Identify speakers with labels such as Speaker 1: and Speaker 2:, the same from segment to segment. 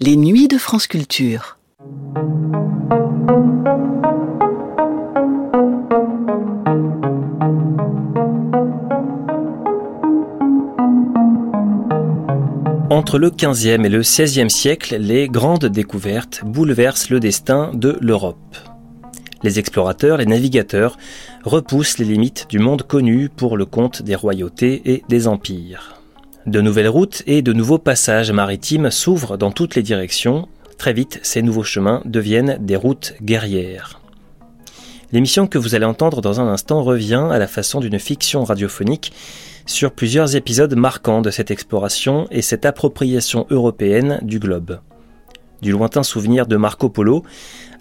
Speaker 1: Les nuits de France Culture.
Speaker 2: Entre le XVe et le XVIe siècle, les grandes découvertes bouleversent le destin de l'Europe. Les explorateurs, les navigateurs repoussent les limites du monde connu pour le compte des royautés et des empires. De nouvelles routes et de nouveaux passages maritimes s'ouvrent dans toutes les directions. Très vite, ces nouveaux chemins deviennent des routes guerrières. L'émission que vous allez entendre dans un instant revient à la façon d'une fiction radiophonique sur plusieurs épisodes marquants de cette exploration et cette appropriation européenne du globe. Du lointain souvenir de Marco Polo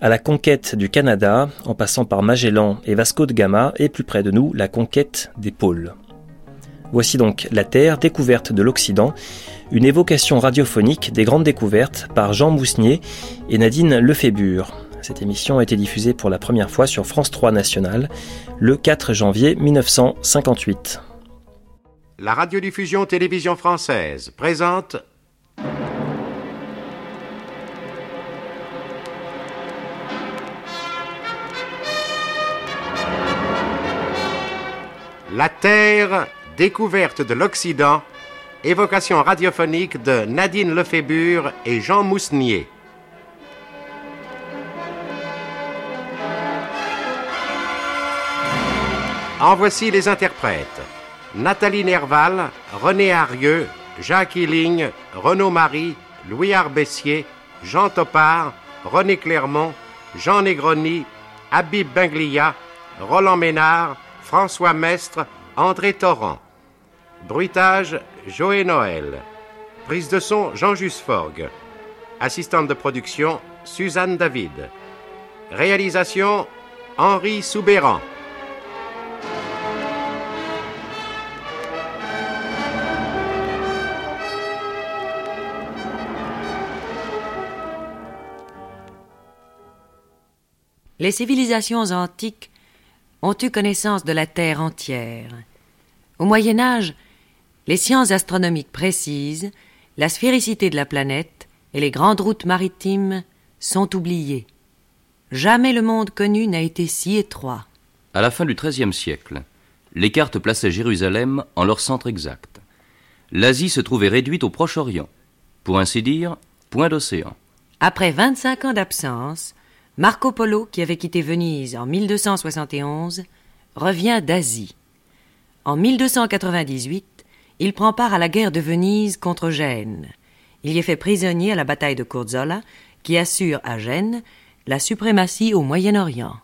Speaker 2: à la conquête du Canada, en passant par Magellan et Vasco de Gama, et plus près de nous, la conquête des pôles. Voici donc La Terre, découverte de l'Occident, une évocation radiophonique des grandes découvertes par Jean Mousnier et Nadine Lefébure. Cette émission a été diffusée pour la première fois sur France 3 National le 4 janvier 1958.
Speaker 3: La radiodiffusion télévision française présente La Terre, découverte de l'Occident, évocation radiophonique de Nadine Lefébure et Jean Mousnier. En voici les interprètes. Nathalie Nerval, René Arieux, Jacques Hilling, Renaud Marie, Louis Arbessier, Jean Topard, René Clermont, Jean Negroni, Habib Benglia, Roland Ménard, François Mestre, André Torrent. Bruitage, Joé Noël. Prise de son, Jean Jusforgue. Assistante de production, Suzanne David. Réalisation, Henri Soubéran.
Speaker 4: Les civilisations antiques ont eu connaissance de la Terre entière. Au Moyen Âge, les sciences astronomiques précises, la sphéricité de la planète et les grandes routes maritimes sont oubliées. Jamais le monde connu n'a été si étroit.
Speaker 5: À la fin du XIIIe siècle, les cartes plaçaient Jérusalem en leur centre exact. L'Asie se trouvait réduite au Proche-Orient. Pour ainsi dire, point d'océan.
Speaker 4: Après 25 ans d'absence, Marco Polo, qui avait quitté Venise en 1271, revient d'Asie. En 1298, il prend part à la guerre de Venise contre Gênes. Il y est fait prisonnier à la bataille de Kurzola, qui assure à Gênes la suprématie au Moyen-Orient.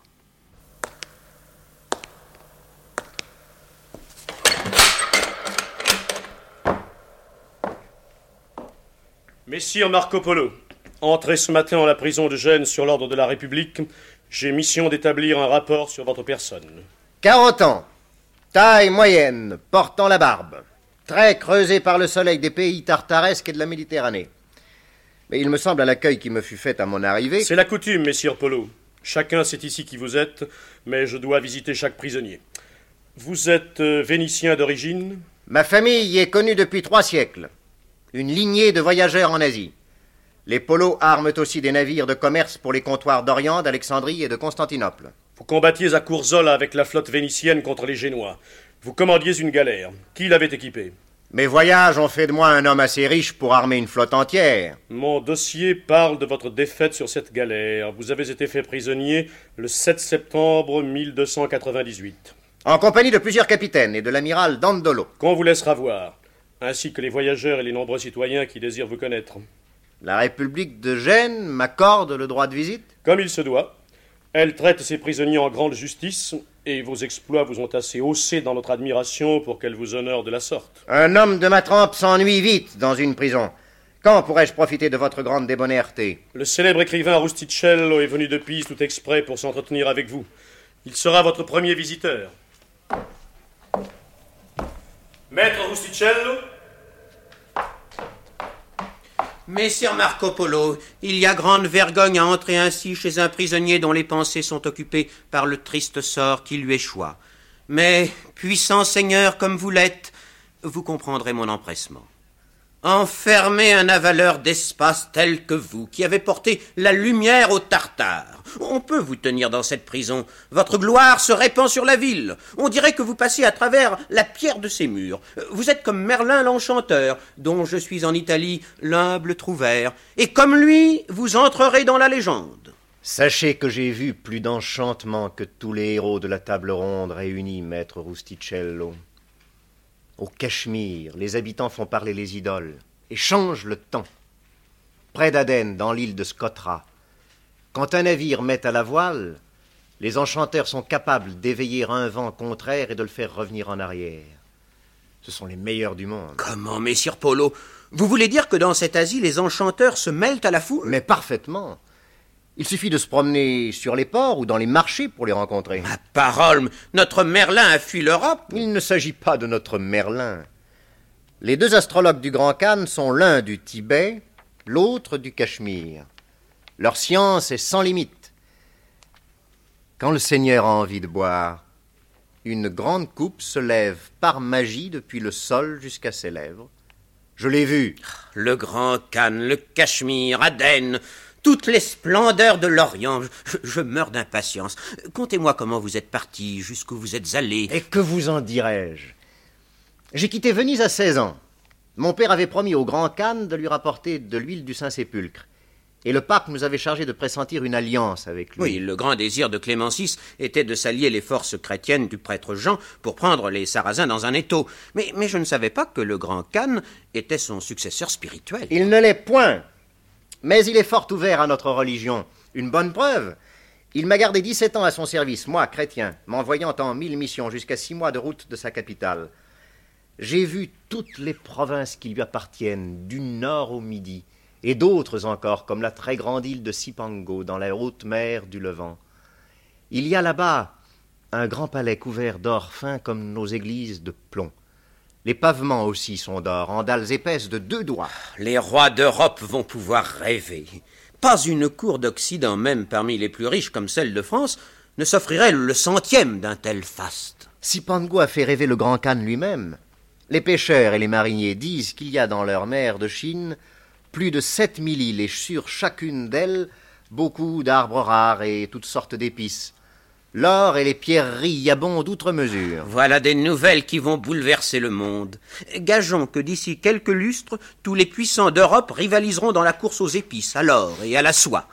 Speaker 6: Messire Marco Polo, entré ce matin en la prison de Gênes sur l'ordre de la République, j'ai mission d'établir un rapport sur votre personne.
Speaker 7: 40 ans, taille moyenne, portant la barbe, très creusé par le soleil des pays tartaresques et de la Méditerranée. Mais il me semble à l'accueil qui me fut fait à mon arrivée.
Speaker 6: C'est la coutume, messire Polo. Chacun sait ici qui vous êtes, mais je dois visiter chaque prisonnier. Vous êtes euh, vénitien d'origine?
Speaker 7: Ma famille y est connue depuis trois siècles. Une lignée de voyageurs en Asie. Les polos arment aussi des navires de commerce pour les comptoirs d'Orient, d'Alexandrie et de Constantinople.
Speaker 6: Vous combattiez à Courzola avec la flotte vénitienne contre les Génois. Vous commandiez une galère. Qui l'avait équipée?
Speaker 7: Mes voyages ont fait de moi un homme assez riche pour armer une flotte entière.
Speaker 6: Mon dossier parle de votre défaite sur cette galère. Vous avez été fait prisonnier le 7 septembre 1298.
Speaker 7: En compagnie de plusieurs capitaines et de l'amiral Dandolo.
Speaker 6: Qu'on vous laissera voir, ainsi que les voyageurs et les nombreux citoyens qui désirent vous connaître.
Speaker 7: La République de Gênes m'accorde le droit de visite?
Speaker 6: Comme il se doit. Elle traite ses prisonniers en grande justice, et vos exploits vous ont assez haussé dans notre admiration pour qu'elle vous honore de la sorte.
Speaker 7: Un homme de ma trempe s'ennuie vite dans une prison. Quand pourrais-je profiter de votre grande débonnaire-té
Speaker 6: Le célèbre écrivain Rusticello est venu de Pise tout exprès pour s'entretenir avec vous. Il sera votre premier visiteur. Maître Rusticello
Speaker 8: Messire Marco Polo, il y a grande vergogne à entrer ainsi chez un prisonnier dont les pensées sont occupées par le triste sort qui lui échoit. Mais, puissant Seigneur comme vous l'êtes, vous comprendrez mon empressement. Enfermer un avaleur d'espace tel que vous, qui avez porté la lumière aux Tartares. On peut vous tenir dans cette prison. Votre gloire se répand sur la ville. On dirait que vous passez à travers la pierre de ses murs. Vous êtes comme Merlin l'enchanteur, dont je suis en Italie l'humble trouvère. Et comme lui, vous entrerez dans la légende.
Speaker 7: Sachez que j'ai vu plus d'enchantement que tous les héros de la table ronde réunis, maître Rusticello. Au Cachemire, les habitants font parler les idoles et changent le temps. Près d'Aden, dans l'île de Scotra, quand un navire met à la voile, les enchanteurs sont capables d'éveiller un vent contraire et de le faire revenir en arrière. Ce sont les meilleurs du monde.
Speaker 8: Comment, messire Polo? Vous voulez dire que dans cet Asie, les enchanteurs se mêlent à la foule?
Speaker 7: Mais parfaitement. Il suffit de se promener sur les ports ou dans les marchés pour les rencontrer.
Speaker 8: Ma parole, notre Merlin a fui l'Europe.
Speaker 7: Il ne s'agit pas de notre Merlin. Les deux astrologues du Grand Khan sont l'un du Tibet, l'autre du Cachemire. Leur science est sans limite. Quand le Seigneur a envie de boire, une grande coupe se lève par magie depuis le sol jusqu'à ses lèvres. Je l'ai vu.
Speaker 8: Le Grand Khan, le Cachemire, Aden, toutes les splendeurs de l'Orient. Je, je meurs d'impatience. Contez-moi comment vous êtes parti, jusqu'où vous êtes allé.
Speaker 7: Et que vous en dirais-je J'ai quitté Venise à 16 ans. Mon père avait promis au grand Khan de lui rapporter de l'huile du Saint-Sépulcre. Et le pape nous avait chargé de pressentir une alliance avec lui.
Speaker 8: Oui, le grand désir de Clément VI était de s'allier les forces chrétiennes du prêtre Jean pour prendre les Sarrasins dans un étau. Mais, mais je ne savais pas que le grand Khan était son successeur spirituel.
Speaker 7: Il ne l'est point. Mais il est fort ouvert à notre religion. Une bonne preuve. Il m'a gardé 17 ans à son service, moi, chrétien, m'envoyant en mille missions jusqu'à six mois de route de sa capitale. J'ai vu toutes les provinces qui lui appartiennent, du nord au midi, et d'autres encore, comme la très grande île de Cipango, dans la haute mer du Levant. Il y a là-bas un grand palais couvert d'or fin comme nos églises de plomb. Les pavements aussi sont d'or, en dalles épaisses de deux doigts.
Speaker 8: Les rois d'Europe vont pouvoir rêver. Pas une cour d'Occident, même parmi les plus riches comme celle de France, ne s'offrirait le centième d'un tel faste.
Speaker 7: Cipango a fait rêver le grand Khan lui-même. Les pêcheurs et les mariniers disent qu'il y a dans leur mer de Chine plus de sept mille îles et sur chacune d'elles beaucoup d'arbres rares et toutes sortes d'épices. L'or et les pierreries y abondent outre mesure.
Speaker 8: Voilà des nouvelles qui vont bouleverser le monde. Gageons que d'ici quelques lustres, tous les puissants d'Europe rivaliseront dans la course aux épices, à l'or et à la soie.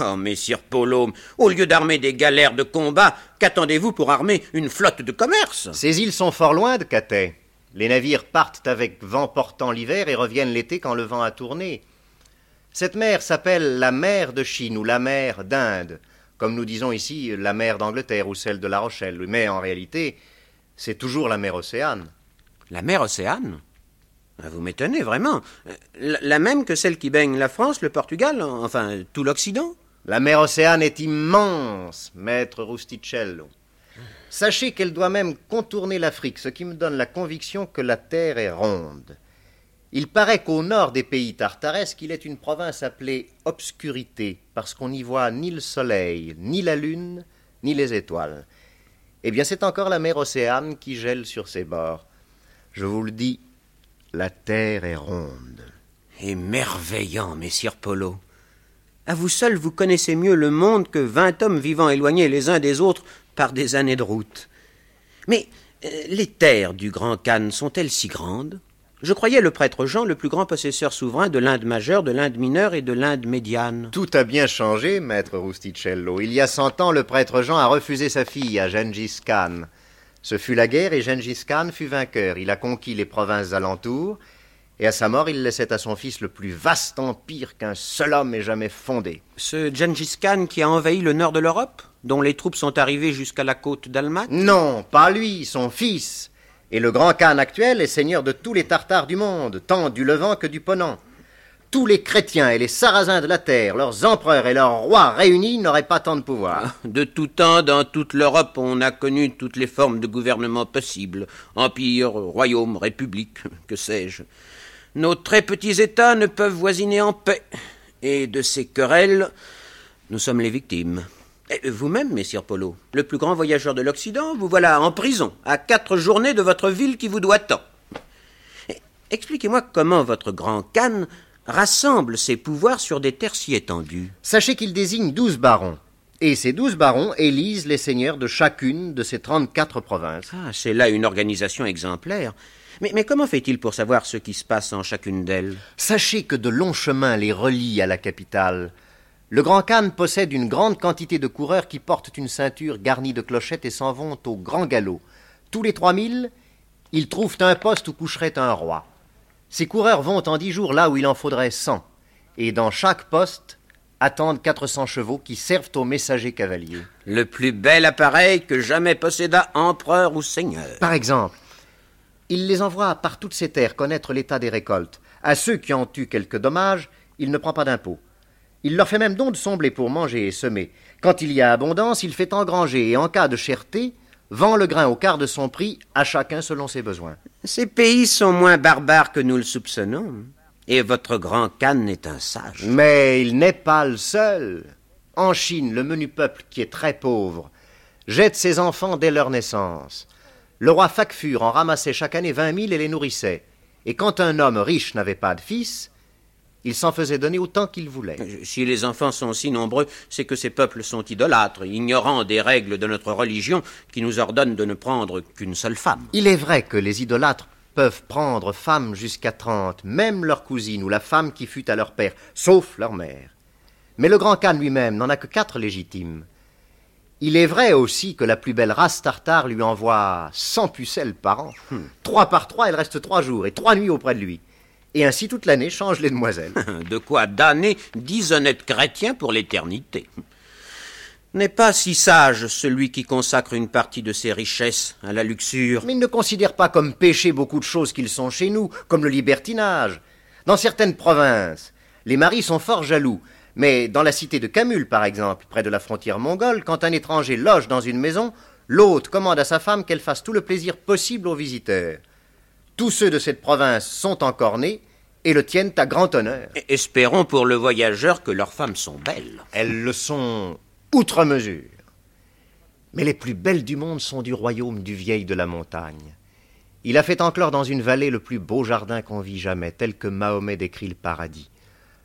Speaker 8: Oh, messire Polo, au lieu d'armer des galères de combat, qu'attendez-vous pour armer une flotte de commerce?
Speaker 7: Ces îles sont fort loin de Cathay. Les navires partent avec vent portant l'hiver et reviennent l'été quand le vent a tourné. Cette mer s'appelle la mer de Chine ou la mer d'Inde, comme nous disons ici la mer d'Angleterre ou celle de La Rochelle, mais en réalité, c'est toujours la mer Océane.
Speaker 8: La mer Océane? Ah, Vous m'étonnez vraiment. La, la même que celle qui baigne la France, le Portugal, enfin tout l'Occident?
Speaker 7: La mer Océane est immense, maître Rusticello. Sachez qu'elle doit même contourner l'Afrique, ce qui me donne la conviction que la Terre est ronde. Il paraît qu'au nord des pays tartaresques, il est une province appelée obscurité, parce qu'on n'y voit ni le soleil, ni la lune, ni les étoiles. Eh bien, c'est encore la mer Océane qui gèle sur ses bords. Je vous le dis, la Terre est ronde.
Speaker 8: Émerveillant, messire Polo. À vous seul, vous connaissez mieux le monde que vingt hommes vivant éloignés les uns des autres par des années de route. Mais euh, les terres du Grand Khan sont-elles si grandes? Je croyais le prêtre Jean le plus grand possesseur souverain de l'Inde majeure, de l'Inde mineure et de l'Inde médiane.
Speaker 7: Tout a bien changé, maître Rusticello. Il y a cent ans, le prêtre Jean a refusé sa fille à Gengis Khan. Ce fut la guerre et Gengis Khan fut vainqueur. Il a conquis les provinces alentours et à sa mort, il laissait à son fils le plus vaste empire qu'un seul homme ait jamais fondé.
Speaker 8: Ce Gengis Khan qui a envahi le nord de l'Europe, dont les troupes sont arrivées jusqu'à la côte d'Almat
Speaker 7: Non, pas lui, son fils. Et le grand Khan actuel est seigneur de tous les Tartares du monde, tant du Levant que du Ponant. Tous les chrétiens et les sarrasins de la terre, leurs empereurs et leurs rois réunis n'auraient pas tant de pouvoir.
Speaker 8: De tout temps, dans toute l'Europe, on a connu toutes les formes de gouvernement possibles. Empire, royaume, république, que sais-je. Nos très petits États ne peuvent voisiner en paix. Et de ces querelles, nous sommes les victimes. Et Vous-même, messire Polo, le plus grand voyageur de l'Occident, vous voilà en prison, à quatre journées de votre ville qui vous doit tant. Et Expliquez-moi comment votre grand Khan rassemble ses pouvoirs sur des terres si étendues.
Speaker 7: Sachez qu'il désigne douze barons. Et ces douze barons élisent les seigneurs de chacune de ces trente-quatre provinces.
Speaker 8: Ah, c'est là une organisation exemplaire. Mais, mais comment fait-il pour savoir ce qui se passe en chacune d'elles?
Speaker 7: Sachez que de longs chemins les relient à la capitale. Le Grand Khan possède une grande quantité de coureurs qui portent une ceinture garnie de clochettes et s'en vont au grand galop. Tous les trois mille, ils trouvent un poste où coucherait un roi. Ces coureurs vont en dix jours là où il en faudrait cent, et dans chaque poste attendent quatre cents chevaux qui servent aux messagers cavaliers.
Speaker 8: Le plus bel appareil que jamais posséda empereur ou seigneur.
Speaker 7: Par exemple, il les envoie par toutes ces terres connaître l'état des récoltes. À ceux qui ont eu quelques dommages, il ne prend pas d'impôt. Il leur fait même don de son blé pour manger et semer. Quand il y a abondance, il fait engranger et en cas de cherté, vend le grain au quart de son prix à chacun selon ses besoins.
Speaker 8: Ces pays sont moins barbares que nous le soupçonnons. Et votre grand Khan est un sage.
Speaker 7: Mais il n'est pas le seul. En Chine, le menu peuple, qui est très pauvre, jette ses enfants dès leur naissance. Le roi Fakfur en ramassait chaque année vingt mille et les nourrissait. Et quand un homme riche n'avait pas de fils, il s'en faisait donner autant qu'il voulait.
Speaker 8: Si les enfants sont si nombreux, c'est que ces peuples sont idolâtres, ignorant des règles de notre religion qui nous ordonnent de ne prendre qu'une seule femme.
Speaker 7: Il est vrai que les idolâtres peuvent prendre femme jusqu'à trente, même leur cousine ou la femme qui fut à leur père, sauf leur mère. Mais le grand Khan lui-même n'en a que quatre légitimes. Il est vrai aussi que la plus belle race tartare lui envoie cent pucelles par an. Trois par trois, elle reste trois jours et trois nuits auprès de lui. Et ainsi toute l'année change les demoiselles.
Speaker 8: De quoi damner dix honnêtes chrétiens pour l'éternité. N'est pas si sage celui qui consacre une partie de ses richesses à la luxure.
Speaker 7: Mais il ne considère pas comme péché beaucoup de choses qu'ils sont chez nous, comme le libertinage. Dans certaines provinces, les maris sont fort jaloux. Mais dans la cité de Camul, par exemple, près de la frontière mongole, quand un étranger loge dans une maison, l'hôte commande à sa femme qu'elle fasse tout le plaisir possible aux visiteurs. Tous ceux de cette province sont encore nés et le tiennent à grand honneur.
Speaker 8: Espérons pour le voyageur que leurs femmes sont belles.
Speaker 7: Elles le sont outre mesure. Mais les plus belles du monde sont du royaume du vieil de la montagne. Il a fait enclore dans une vallée le plus beau jardin qu'on vit jamais, tel que Mahomet décrit le paradis.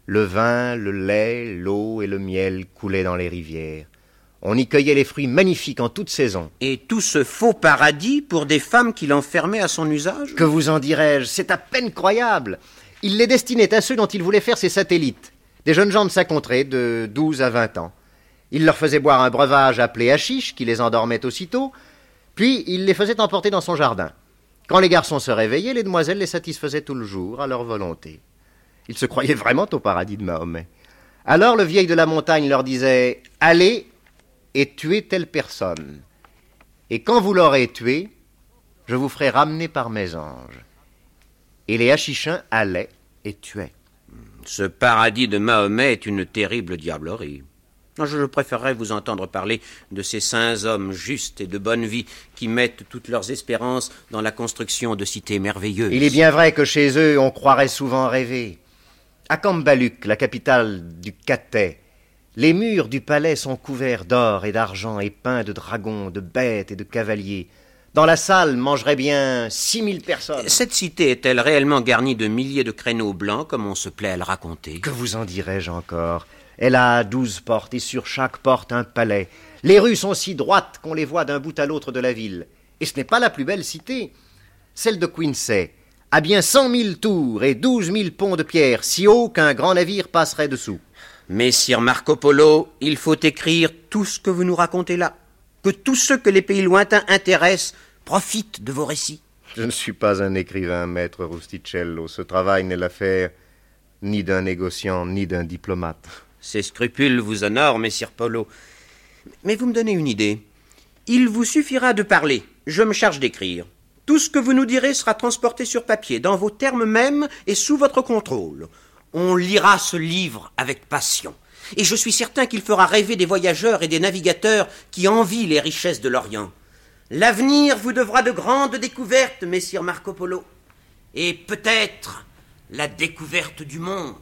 Speaker 7: Le vin, le lait, l'eau et le miel coulaient dans les rivières. On y cueillait les fruits magnifiques en toute saison.
Speaker 8: Et tout ce faux paradis pour des femmes qu'il enfermait à son usage?
Speaker 7: Que vous en dirais-je? C'est à peine croyable. Il les destinait à ceux dont il voulait faire ses satellites, des jeunes gens de sa contrée, de douze à vingt ans. Il leur faisait boire un breuvage appelé hachiche, qui les endormait aussitôt, puis il les faisait emporter dans son jardin. Quand les garçons se réveillaient, les demoiselles les satisfaisaient tout le jour, à leur volonté. Ils se croyaient vraiment au paradis de Mahomet. Alors le vieil de la montagne leur disait Allez et tuez telle personne. Et quand vous l'aurez tuée, je vous ferai ramener par mes anges. Et les hachichins allaient et tuaient.
Speaker 8: Ce paradis de Mahomet est une terrible diablerie. Je préférerais vous entendre parler de ces saints hommes justes et de bonne vie qui mettent toutes leurs espérances dans la construction de cités merveilleuses.
Speaker 7: Il est bien vrai que chez eux, on croirait souvent rêver. À Kambaluk, la capitale du Katay, les murs du palais sont couverts d'or et d'argent et peints de dragons, de bêtes et de cavaliers. Dans la salle mangeraient bien six mille personnes.
Speaker 8: Cette cité est-elle réellement garnie de milliers de créneaux blancs, comme on se plaît à le raconter?
Speaker 7: Que vous en dirais-je encore? Elle a douze portes, et sur chaque porte un palais. Les rues sont si droites qu'on les voit d'un bout à l'autre de la ville. Et ce n'est pas la plus belle cité. Celle de Quincy a bien cent mille tours et douze mille ponts de pierre, si hauts qu'un grand navire passerait dessous.
Speaker 8: Messire Marco Polo, il faut écrire tout ce que vous nous racontez là. Que tous ceux que les pays lointains intéressent profitent de vos récits.
Speaker 7: Je ne suis pas un écrivain, maître Rusticello. Ce travail n'est l'affaire ni d'un négociant, ni d'un diplomate.
Speaker 8: Ces scrupules vous honorent, messire Polo. Mais vous me donnez une idée. Il vous suffira de parler. Je me charge d'écrire. Tout ce que vous nous direz sera transporté sur papier, dans vos termes mêmes et sous votre contrôle. On lira ce livre avec passion. Et je suis certain qu'il fera rêver des voyageurs et des navigateurs qui envient les richesses de l'Orient. L'avenir vous devra de grandes découvertes, messire Marco Polo. Et peut-être la découverte du monde.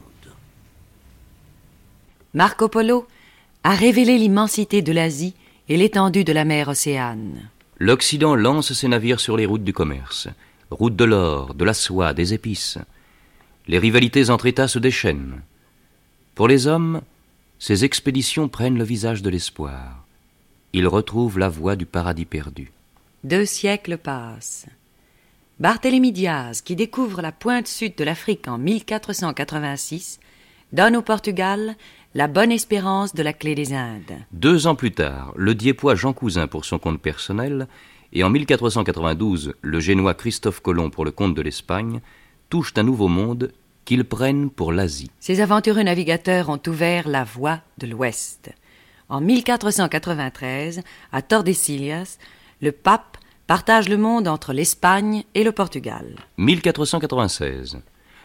Speaker 4: Marco Polo a révélé l'immensité de l'Asie et l'étendue de la mer Océane.
Speaker 5: L'Occident lance ses navires sur les routes du commerce. route de l'or, de la soie, des épices. Les rivalités entre États se déchaînent. Pour les hommes, ces expéditions prennent le visage de l'espoir. Ils retrouvent la voie du paradis perdu.
Speaker 4: Deux siècles passent. Barthélemy Diaz, qui découvre la pointe sud de l'Afrique en 1486, donne au Portugal la bonne espérance de la clé des Indes.
Speaker 5: Deux ans plus tard, le Diepois Jean Cousin pour son compte personnel, et en 1492, le Génois Christophe Colomb pour le compte de l'Espagne, touchent un nouveau monde qu'ils prennent pour l'Asie.
Speaker 4: Ces aventureux navigateurs ont ouvert la voie de l'Ouest. En 1493, à Tordesillas, le pape partage le monde entre l'Espagne et le Portugal.
Speaker 5: 1496.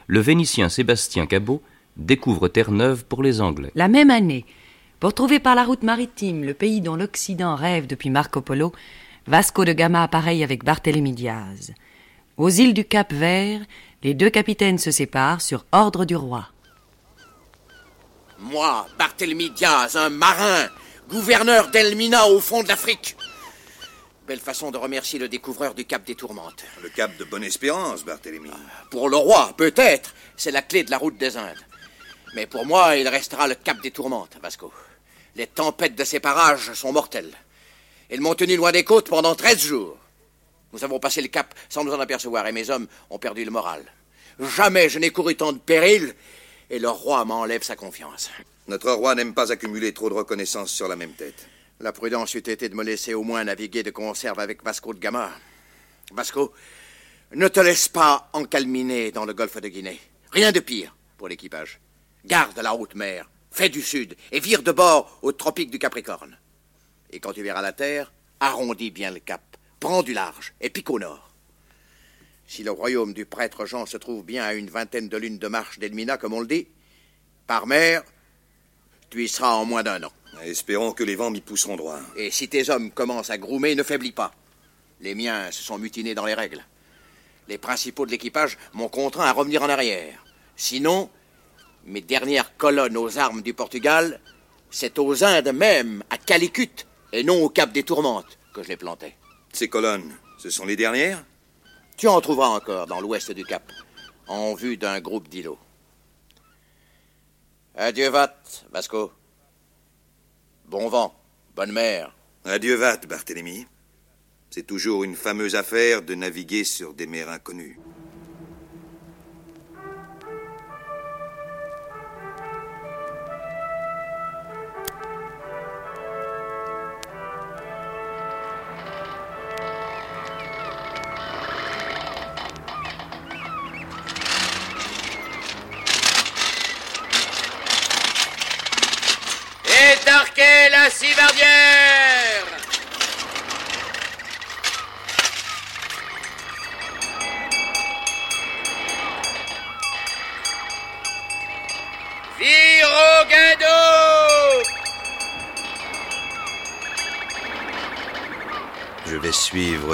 Speaker 5: Le Vénitien Sébastien Cabot découvre Terre-Neuve pour les Anglais.
Speaker 4: La même année, pour trouver par la route maritime le pays dont l'Occident rêve depuis Marco Polo, Vasco de Gama appareille avec Barthélemy Diaz. Aux îles du Cap Vert, les deux capitaines se séparent sur ordre du roi.
Speaker 9: Moi, Barthélemy Diaz, un marin, gouverneur d'Elmina au fond de l'Afrique. Belle façon de remercier le découvreur du Cap des Tourmentes.
Speaker 10: Le Cap de Bonne-Espérance, Barthélemy.
Speaker 9: Pour le roi, peut-être, c'est la clé de la route des Indes. Mais pour moi, il restera le Cap des Tourmentes, Vasco. Les tempêtes de ces parages sont mortelles. Ils m'ont tenu loin des côtes pendant treize jours. Nous avons passé le cap sans nous en apercevoir et mes hommes ont perdu le moral. Jamais je n'ai couru tant de périls et le roi m'enlève sa confiance.
Speaker 10: Notre roi n'aime pas accumuler trop de reconnaissance sur la même tête.
Speaker 9: La prudence eût été de me laisser au moins naviguer de conserve avec Vasco de Gama. Vasco, ne te laisse pas encalminer dans le golfe de Guinée. Rien de pire pour l'équipage. Garde la haute mer, fais du sud et vire de bord au tropique du Capricorne. Et quand tu verras la terre, arrondis bien le cap, prends du large et pique au nord. Si le royaume du prêtre Jean se trouve bien à une vingtaine de lunes de marche d'Elmina, comme on le dit, par mer, tu y seras en moins d'un an.
Speaker 10: Espérons que les vents m'y pousseront droit.
Speaker 9: Et si tes hommes commencent à groumer, ne faiblis pas. Les miens se sont mutinés dans les règles. Les principaux de l'équipage m'ont contraint à revenir en arrière. Sinon, mes dernières colonnes aux armes du Portugal, c'est aux Indes même, à Calicut, et non au Cap des Tourmentes, que je les plantais.
Speaker 10: Ces colonnes, ce sont les dernières?
Speaker 9: Tu en trouveras encore dans l'ouest du Cap, en vue d'un groupe d'îlots. Adieu, Vat, Vasco. Bon vent, bonne mer.
Speaker 10: Adieu, Vat, Barthélemy. C'est toujours une fameuse affaire de naviguer sur des mers inconnues.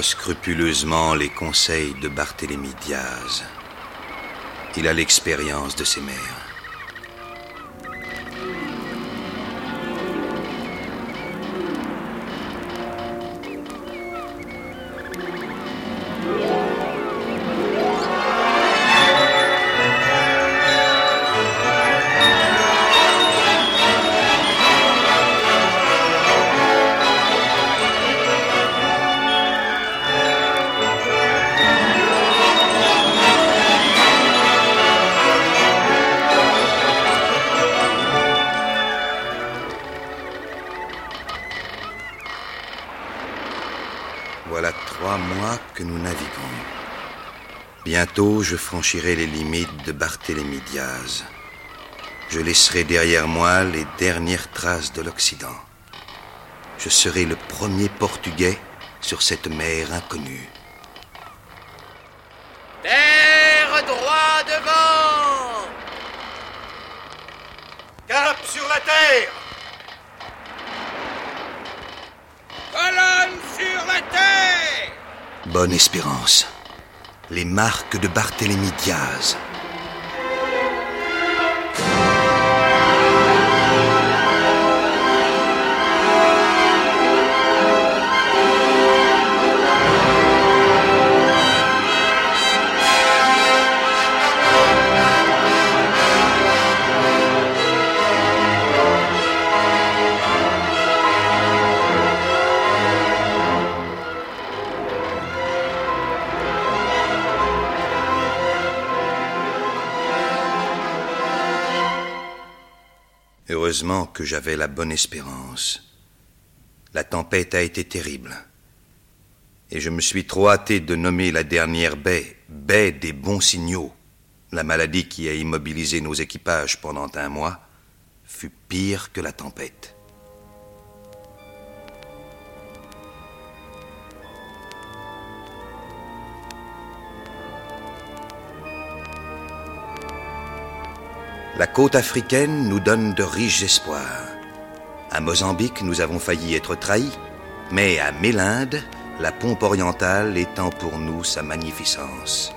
Speaker 10: Scrupuleusement les conseils de Barthélemy Diaz. Il a l'expérience de ces mers. Je franchirai les limites de Barthélemy Diaz. Je laisserai derrière moi les dernières traces de l'Occident. Je serai le premier Portugais sur cette mer inconnue.
Speaker 9: Terre droit devant
Speaker 10: Cap sur la terre
Speaker 9: Colonne sur la terre
Speaker 10: Bonne espérance. Les marques de Barthélemy Diaz. Heureusement que j'avais la bonne espérance. La tempête a été terrible. Et je me suis trop hâté de nommer la dernière baie baie des bons signaux. La maladie qui a immobilisé nos équipages pendant un mois fut pire que la tempête. La côte africaine nous donne de riches espoirs. À Mozambique, nous avons failli être trahis, mais à Mélinde, la pompe orientale étend pour nous sa magnificence.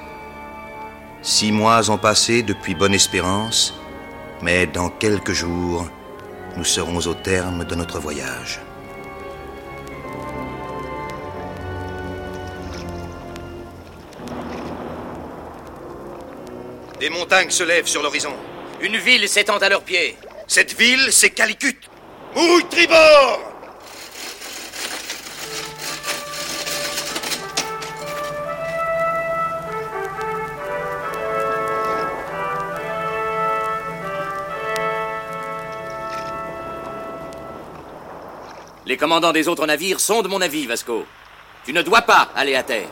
Speaker 10: Six mois ont passé depuis Bonne-Espérance, mais dans quelques jours, nous serons au terme de notre voyage. Des montagnes se lèvent sur l'horizon.
Speaker 11: Une ville s'étend à leurs pieds.
Speaker 10: Cette ville, c'est Calicut. Mouille tribord
Speaker 11: Les commandants des autres navires sont de mon avis, Vasco. Tu ne dois pas aller à terre.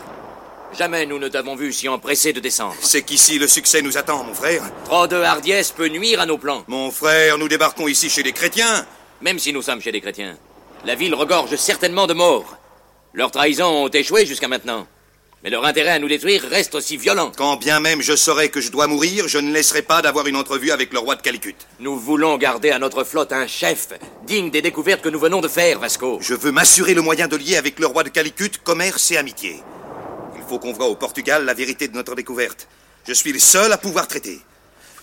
Speaker 11: Jamais nous ne t'avons vu si empressé de descendre.
Speaker 10: C'est qu'ici le succès nous attend, mon frère.
Speaker 11: Trop de hardiesse peut nuire à nos plans.
Speaker 10: Mon frère, nous débarquons ici chez les chrétiens.
Speaker 11: Même si nous sommes chez les chrétiens, la ville regorge certainement de morts. Leurs trahisons ont échoué jusqu'à maintenant. Mais leur intérêt à nous détruire reste aussi violent.
Speaker 10: Quand bien même je saurais que je dois mourir, je ne laisserai pas d'avoir une entrevue avec le roi de Calicut.
Speaker 11: Nous voulons garder à notre flotte un chef digne des découvertes que nous venons de faire, Vasco.
Speaker 10: Je veux m'assurer le moyen de lier avec le roi de Calicut commerce et amitié. Il faut qu'on voie au Portugal la vérité de notre découverte. Je suis le seul à pouvoir traiter.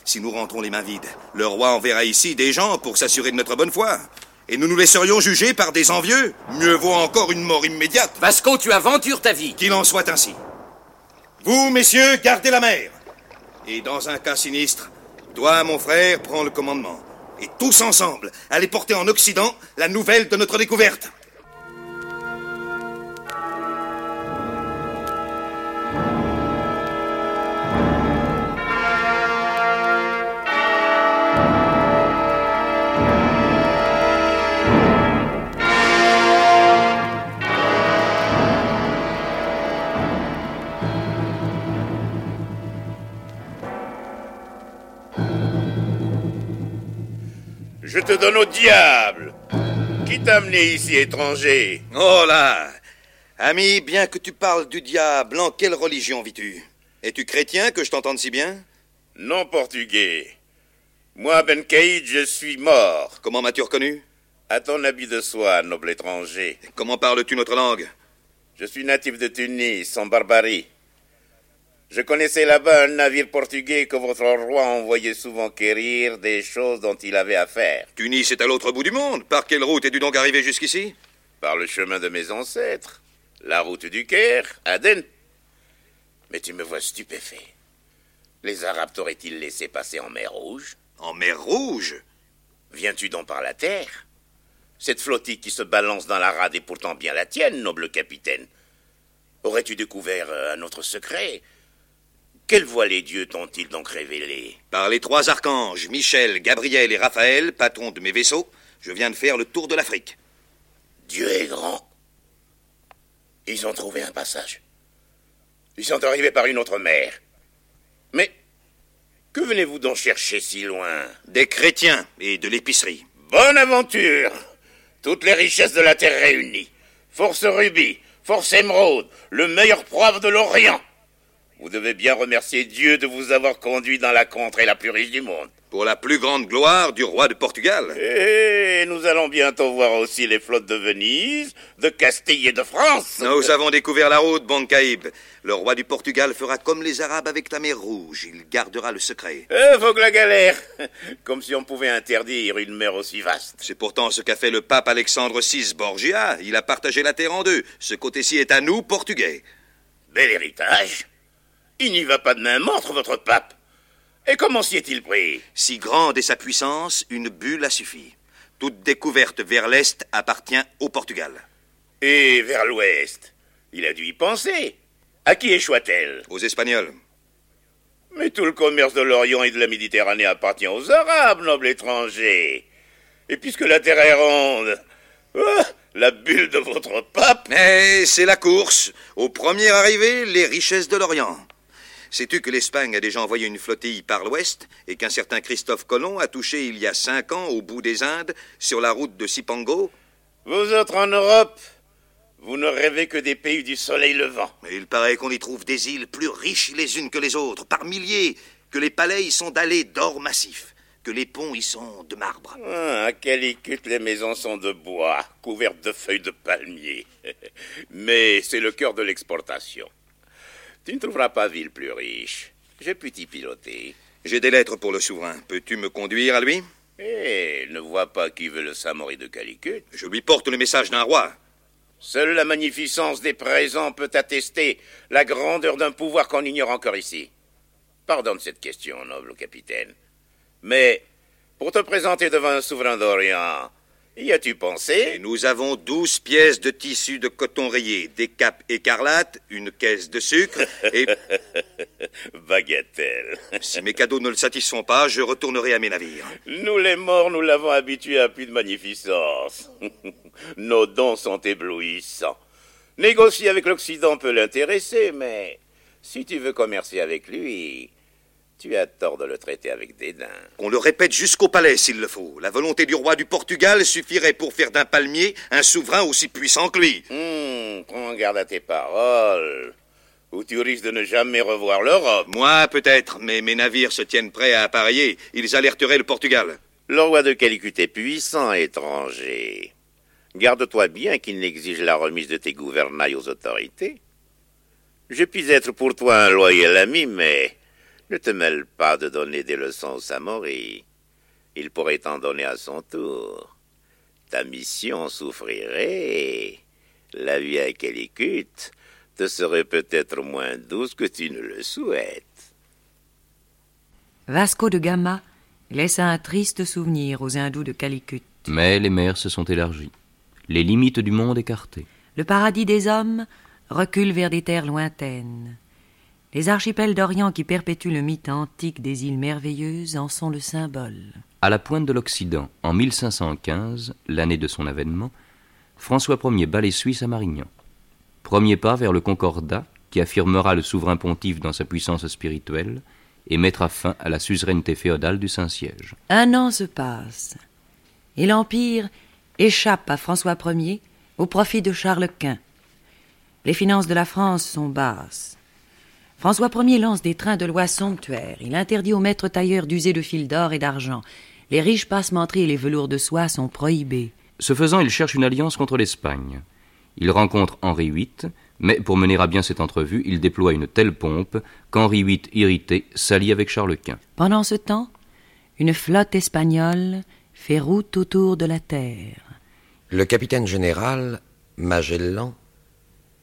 Speaker 10: Si nous rentrons les mains vides, le roi enverra ici des gens pour s'assurer de notre bonne foi. Et nous nous laisserions juger par des envieux. Mieux vaut encore une mort immédiate.
Speaker 11: Vasco, tu aventures ta vie.
Speaker 10: Qu'il en soit ainsi. Vous, messieurs, gardez la mer. Et dans un cas sinistre, toi, mon frère, prends le commandement. Et tous ensemble, allez porter en Occident la nouvelle de notre découverte.
Speaker 12: Te donne au diable. Qui t'a amené ici, étranger?
Speaker 10: Oh là Ami, bien que tu parles du diable, en quelle religion vis-tu? Es-tu chrétien que je t'entende si bien?
Speaker 12: Non portugais. Moi, Ben Caïd, je suis mort.
Speaker 10: Comment m'as-tu reconnu?
Speaker 12: À ton habit de soie, noble étranger.
Speaker 10: Comment parles-tu notre langue?
Speaker 12: Je suis natif de Tunis, en Barbarie. Je connaissais là-bas un navire portugais que votre roi envoyait souvent quérir des choses dont il avait affaire.
Speaker 10: Tunis est à l'autre bout du monde. Par quelle route es-tu donc arrivé jusqu'ici?
Speaker 12: Par le chemin de mes ancêtres. La route du Caire, Aden. Mais tu me vois stupéfait. Les Arabes t'auraient-ils laissé passer en mer Rouge?
Speaker 10: En mer Rouge?
Speaker 12: Viens-tu donc par la terre? Cette flottille qui se balance dans la rade est pourtant bien la tienne, noble capitaine. Aurais-tu découvert euh, un autre secret? Quelle voix les dieux t'ont-ils donc révélé
Speaker 10: Par les trois archanges, Michel, Gabriel et Raphaël, patrons de mes vaisseaux, je viens de faire le tour de l'Afrique.
Speaker 12: Dieu est grand. Ils ont trouvé un passage. Ils sont arrivés par une autre mer. Mais que venez-vous donc chercher si loin
Speaker 10: Des chrétiens et de l'épicerie.
Speaker 12: Bonne aventure Toutes les richesses de la terre réunies. Force rubis, force émeraude, le meilleur poivre de l'Orient. Vous devez bien remercier Dieu de vous avoir conduit dans la contrée la plus riche du monde.
Speaker 10: Pour la plus grande gloire du roi de Portugal.
Speaker 12: Et nous allons bientôt voir aussi les flottes de Venise, de Castille et de France.
Speaker 10: Nous avons découvert la route, Bon Caïb. Le roi du Portugal fera comme les Arabes avec la mer Rouge. Il gardera le secret.
Speaker 12: Eh, faut que la galère Comme si on pouvait interdire une mer aussi vaste.
Speaker 10: C'est pourtant ce qu'a fait le pape Alexandre VI Borgia. Il a partagé la terre en deux. Ce côté-ci est à nous, Portugais.
Speaker 12: Bel héritage. Il n'y va pas de main morte, votre pape. Et comment s'y est-il pris?
Speaker 10: Si grande est sa puissance, une bulle a suffi. Toute découverte vers l'Est appartient au Portugal.
Speaker 12: Et vers l'Ouest Il a dû y penser. À qui échoua-t-elle
Speaker 10: Aux Espagnols.
Speaker 12: Mais tout le commerce de l'Orient et de la Méditerranée appartient aux Arabes, noble étranger. Et puisque la Terre est ronde, ah, la bulle de votre pape.
Speaker 10: Mais c'est la course. Au premier arrivé, les richesses de l'Orient. Sais-tu que l'Espagne a déjà envoyé une flottille par l'ouest et qu'un certain Christophe Colomb a touché il y a cinq ans au bout des Indes sur la route de Cipango?
Speaker 12: Vous autres en Europe, vous ne rêvez que des pays du soleil levant.
Speaker 10: Mais il paraît qu'on y trouve des îles plus riches les unes que les autres, par milliers, que les palais y sont dallés d'or massif, que les ponts y sont de marbre.
Speaker 12: Ah, à Calicut, les maisons sont de bois, couvertes de feuilles de palmier. Mais c'est le cœur de l'exportation. Tu ne trouveras pas ville plus riche. J'ai pu t'y piloter.
Speaker 10: J'ai des lettres pour le souverain. Peux-tu me conduire à lui?
Speaker 12: Eh, ne vois pas qui veut le Samori de Calicut.
Speaker 10: Je lui porte le message d'un roi.
Speaker 12: Seule la magnificence des présents peut attester la grandeur d'un pouvoir qu'on ignore encore ici. Pardonne cette question, noble capitaine. Mais, pour te présenter devant un souverain d'Orient, y as-tu pensé?
Speaker 10: Nous avons douze pièces de tissu de coton rayé, des capes écarlates, une caisse de sucre et...
Speaker 12: Bagatelle.
Speaker 10: si mes cadeaux ne le satisfont pas, je retournerai à mes navires.
Speaker 12: Nous les morts, nous l'avons habitué à plus de magnificence. Nos dons sont éblouissants. Négocier avec l'Occident peut l'intéresser, mais si tu veux commercer avec lui, tu as tort de le traiter avec dédain.
Speaker 10: On le répète jusqu'au palais s'il le faut. La volonté du roi du Portugal suffirait pour faire d'un palmier un souverain aussi puissant que lui.
Speaker 12: Hum, prends garde à tes paroles, ou tu risques de ne jamais revoir l'Europe.
Speaker 10: Moi, peut-être, mais mes navires se tiennent prêts à appareiller. Ils alerteraient le Portugal.
Speaker 12: Le roi de Calicut est puissant, étranger. Garde-toi bien qu'il n'exige la remise de tes gouvernails aux autorités. Je puis être pour toi un loyal ami, mais ne te mêle pas de donner des leçons aux Samori. Il pourrait t'en donner à son tour. Ta mission souffrirait la vie à Calicut te serait peut-être moins douce que tu ne le souhaites.
Speaker 4: Vasco de Gama laissa un triste souvenir aux hindous de Calicut.
Speaker 5: Mais les mers se sont élargies, les limites du monde écartées.
Speaker 4: Le paradis des hommes recule vers des terres lointaines. Les archipels d'Orient qui perpétuent le mythe antique des îles merveilleuses en sont le symbole.
Speaker 5: À la pointe de l'Occident, en 1515, l'année de son avènement, François Ier bat les Suisses à Marignan. Premier pas vers le Concordat qui affirmera le souverain pontife dans sa puissance spirituelle et mettra fin à la suzeraineté féodale du Saint-Siège.
Speaker 4: Un an se passe et l'Empire échappe à François Ier au profit de Charles Quint. Les finances de la France sont basses. François Ier lance des trains de loi somptuaires. Il interdit aux maîtres tailleurs d'user de fil d'or et d'argent. Les riches passementeries et les velours de soie sont prohibés.
Speaker 5: Ce faisant, il cherche une alliance contre l'Espagne. Il rencontre Henri VIII, mais pour mener à bien cette entrevue, il déploie une telle pompe qu'Henri VIII, irrité, s'allie avec Charles Quint.
Speaker 4: Pendant ce temps, une flotte espagnole fait route autour de la terre.
Speaker 13: Le capitaine général, Magellan,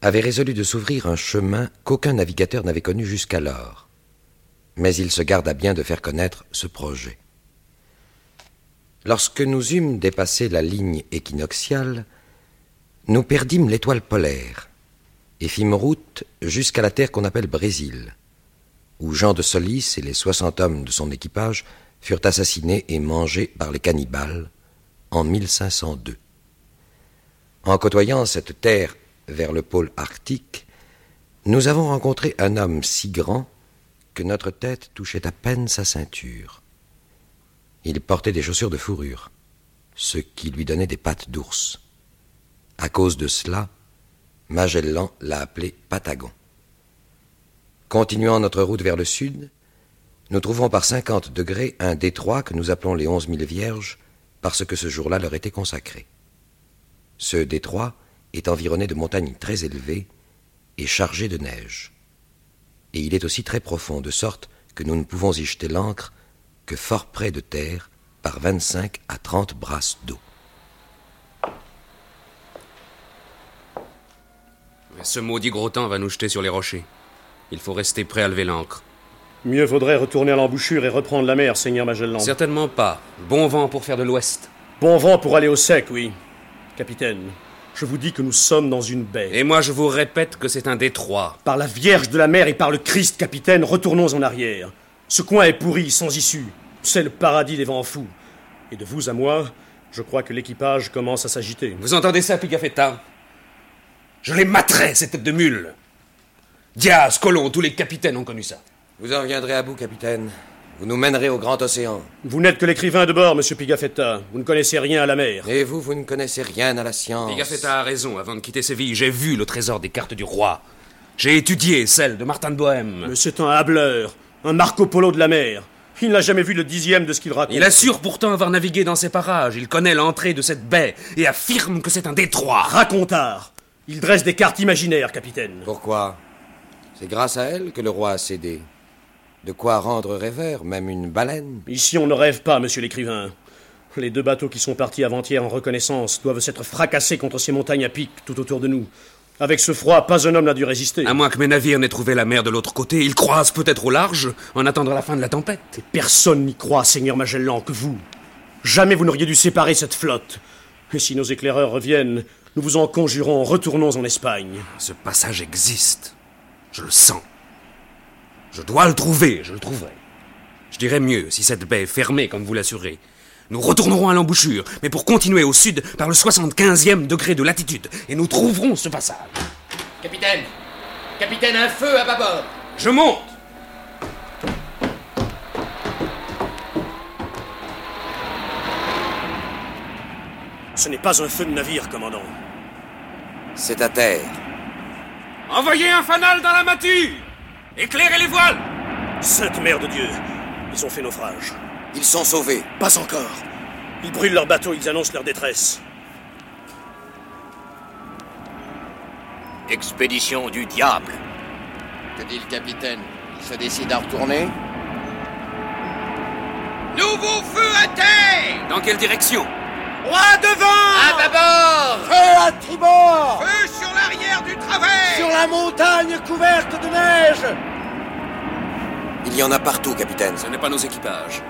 Speaker 13: avait résolu de s'ouvrir un chemin qu'aucun navigateur n'avait connu jusqu'alors. Mais il se garda bien de faire connaître ce projet. Lorsque nous eûmes dépassé la ligne équinoxiale, nous perdîmes l'étoile polaire et fîmes route jusqu'à la terre qu'on appelle Brésil, où Jean de Solis et les soixante hommes de son équipage furent assassinés et mangés par les cannibales en 1502. En côtoyant cette terre vers le pôle arctique, nous avons rencontré un homme si grand que notre tête touchait à peine sa ceinture. Il portait des chaussures de fourrure, ce qui lui donnait des pattes d'ours. À cause de cela, Magellan l'a appelé Patagon. Continuant notre route vers le sud, nous trouvons par cinquante degrés un détroit que nous appelons les onze mille vierges parce que ce jour-là leur était consacré. Ce détroit est environné de montagnes très élevées et chargé de neige. Et il est aussi très profond, de sorte que nous ne pouvons y jeter l'ancre que fort près de terre, par vingt-cinq à trente brasses d'eau.
Speaker 14: Ce maudit gros temps va nous jeter sur les rochers. Il faut rester prêt à lever l'ancre.
Speaker 6: Mieux vaudrait retourner à l'embouchure et reprendre la mer, Seigneur Magellan.
Speaker 14: Certainement pas. Bon vent pour faire de l'ouest.
Speaker 6: Bon vent pour aller au sec, oui. Capitaine, je vous dis que nous sommes dans une baie.
Speaker 14: Et moi, je vous répète que c'est un détroit.
Speaker 6: Par la Vierge de la mer et par le Christ, capitaine, retournons en arrière. Ce coin est pourri, sans issue. C'est le paradis des vents fous. Et de vous à moi, Je crois que l'équipage commence à s'agiter.
Speaker 14: Vous entendez ça, Pigafetta? Je les materai, ces têtes de mule Diaz, Colomb, tous les capitaines ont connu ça.
Speaker 13: Vous en viendrez à bout, capitaine. Vous nous mènerez au grand océan.
Speaker 6: Vous n'êtes que l'écrivain de bord, monsieur Pigafetta. Vous ne connaissez rien à la mer.
Speaker 13: Et vous, vous ne connaissez rien à la science.
Speaker 14: Pigafetta a raison. Avant de quitter Séville, j'ai vu le trésor des cartes du roi. J'ai étudié celle de Martin de Bohème.
Speaker 6: Mais c'est un hableur, un Marco Polo de la mer. Il n'a jamais vu le dixième de ce qu'il raconte.
Speaker 14: Il assure pourtant avoir navigué dans ces parages. Il connaît l'entrée de cette baie et affirme que c'est un détroit.
Speaker 6: Racontard. Il dresse des cartes imaginaires, capitaine.
Speaker 13: Pourquoi? C'est grâce à elle que le roi a cédé. De quoi rendre rêveur, même une baleine
Speaker 6: Ici, on ne rêve pas, monsieur l'écrivain. Les deux bateaux qui sont partis avant-hier en reconnaissance doivent s'être fracassés contre ces montagnes à pic tout autour de nous. Avec ce froid, pas un homme n'a dû résister.
Speaker 14: À moins que mes navires n'aient trouvé la mer de l'autre côté, ils croisent peut-être au large en attendant la fin de la tempête.
Speaker 6: Et personne n'y croit, Seigneur Magellan, que vous. Jamais vous n'auriez dû séparer cette flotte. Et si nos éclaireurs reviennent, nous vous en conjurons, retournons en Espagne.
Speaker 14: Ce passage existe. Je le sens. Je dois le trouver, je le trouverai. Je dirais mieux, si cette baie est fermée, comme vous l'assurez. Nous retournerons à l'embouchure, mais pour continuer au sud par le 75e degré de latitude, et nous trouverons ce passage.
Speaker 11: Capitaine Capitaine, un feu à bâbord
Speaker 14: Je monte
Speaker 6: Ce n'est pas un feu de navire, commandant.
Speaker 13: C'est à terre.
Speaker 14: Envoyez un fanal dans la mâture Éclairez les voiles
Speaker 6: Sainte Mère de Dieu Ils ont fait naufrage.
Speaker 13: Ils sont sauvés.
Speaker 6: Pas encore. Ils brûlent leur bateau, ils annoncent leur détresse.
Speaker 11: Expédition du diable.
Speaker 7: Que dit le capitaine? Il se décide à retourner?
Speaker 8: Nouveau feu à terre
Speaker 14: Dans quelle direction?
Speaker 8: Roi devant
Speaker 11: À bâbord.
Speaker 7: Feu à tribord.
Speaker 8: Feu sur l'arrière du travers.
Speaker 7: Sur la montagne couverte de neige.
Speaker 13: Il y en a partout, capitaine.
Speaker 14: Ce n'est pas nos équipages.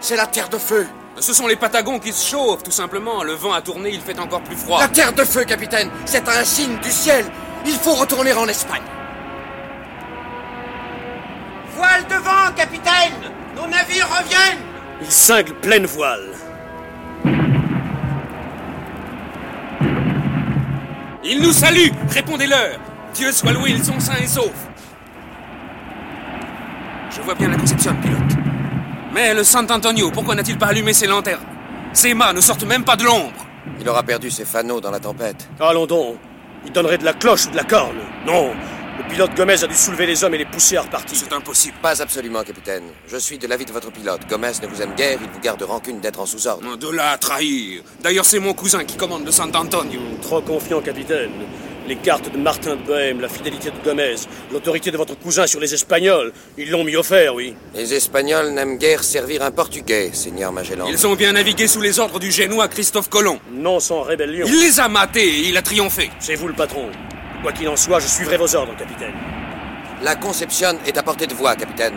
Speaker 7: C'est la terre de feu.
Speaker 14: Ce sont les Patagons qui se chauffent, tout simplement. Le vent a tourné, il fait encore plus froid.
Speaker 7: La terre de feu, capitaine C'est un signe du ciel. Il faut retourner en Espagne.
Speaker 8: Voile devant, capitaine. Nos navires reviennent
Speaker 6: Ils cinglent pleine voile.
Speaker 14: Ils nous saluent Répondez-leur Dieu soit loué, ils sont sains et saufs Je vois bien la conception, pilote. Mais le Sant'Antonio, pourquoi n'a-t-il pas allumé ses lanternes? Ses mâts ne sortent même pas de l'ombre
Speaker 13: Il aura perdu ses fanaux dans la tempête.
Speaker 6: Allons donc. Il donnerait de la cloche ou de la corne. Non. Le pilote Gomez a dû soulever les hommes et les pousser à repartir.
Speaker 14: C'est impossible.
Speaker 13: Pas absolument, capitaine. Je suis de l'avis de votre pilote. Gomez ne vous aime guère, il vous garde rancune d'être en sous-ordre.
Speaker 14: De là à trahir. D'ailleurs, c'est mon cousin qui commande le Sant'Antonio.
Speaker 6: Trop confiant, capitaine. Les cartes de Martin de Bohème, la fidélité de Gomez, l'autorité de votre cousin sur les Espagnols, ils l'ont mis offert, oui.
Speaker 13: Les Espagnols n'aiment guère servir un Portugais, Seigneur Magellan.
Speaker 14: Ils ont bien navigué sous les ordres du Génois Christophe Colomb.
Speaker 6: Non sans rébellion.
Speaker 14: Il les a matés et il a triomphé.
Speaker 6: C'est vous le patron. Quoi qu'il en soit, je suivrai vos ordres, capitaine.
Speaker 13: La Conception est à portée de voix, capitaine.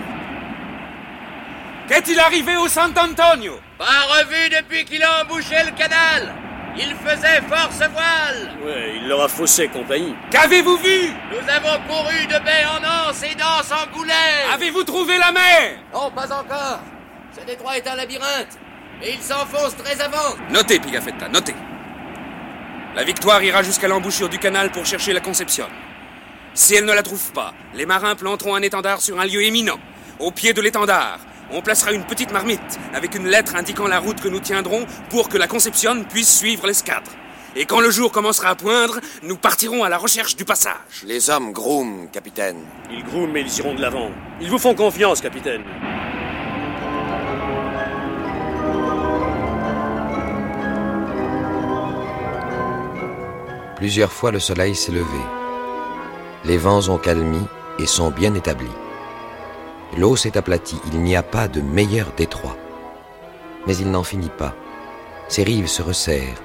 Speaker 14: Qu'est-il arrivé au Sant'Antonio?
Speaker 11: Pas revu depuis qu'il a embouché le canal. Il faisait force voile.
Speaker 6: Ouais, il leur a faussé compagnie.
Speaker 14: Qu'avez-vous vu?
Speaker 11: Nous avons couru de baie en anse et d'anse en goulet.
Speaker 14: Avez-vous trouvé la mer?
Speaker 11: Non, pas encore. Ce détroit est un labyrinthe. Et il s'enfonce très avant.
Speaker 14: Notez, Pigafetta, notez. La victoire ira jusqu'à l'embouchure du canal pour chercher la Conception. Si elle ne la trouve pas, les marins planteront un étendard sur un lieu éminent. Au pied de l'étendard, on placera une petite marmite avec une lettre indiquant la route que nous tiendrons pour que la Conception puisse suivre l'escadre. Et quand le jour commencera à poindre, nous partirons à la recherche du passage.
Speaker 13: Les hommes grooment, capitaine.
Speaker 6: Ils grooment mais ils iront de l'avant. Ils vous font confiance, capitaine.
Speaker 13: Plusieurs fois le soleil s'est levé. Les vents ont calmi et sont bien établis. L'eau s'est aplatie, il n'y a pas de meilleur détroit. Mais il n'en finit pas. Ses rives se resserrent.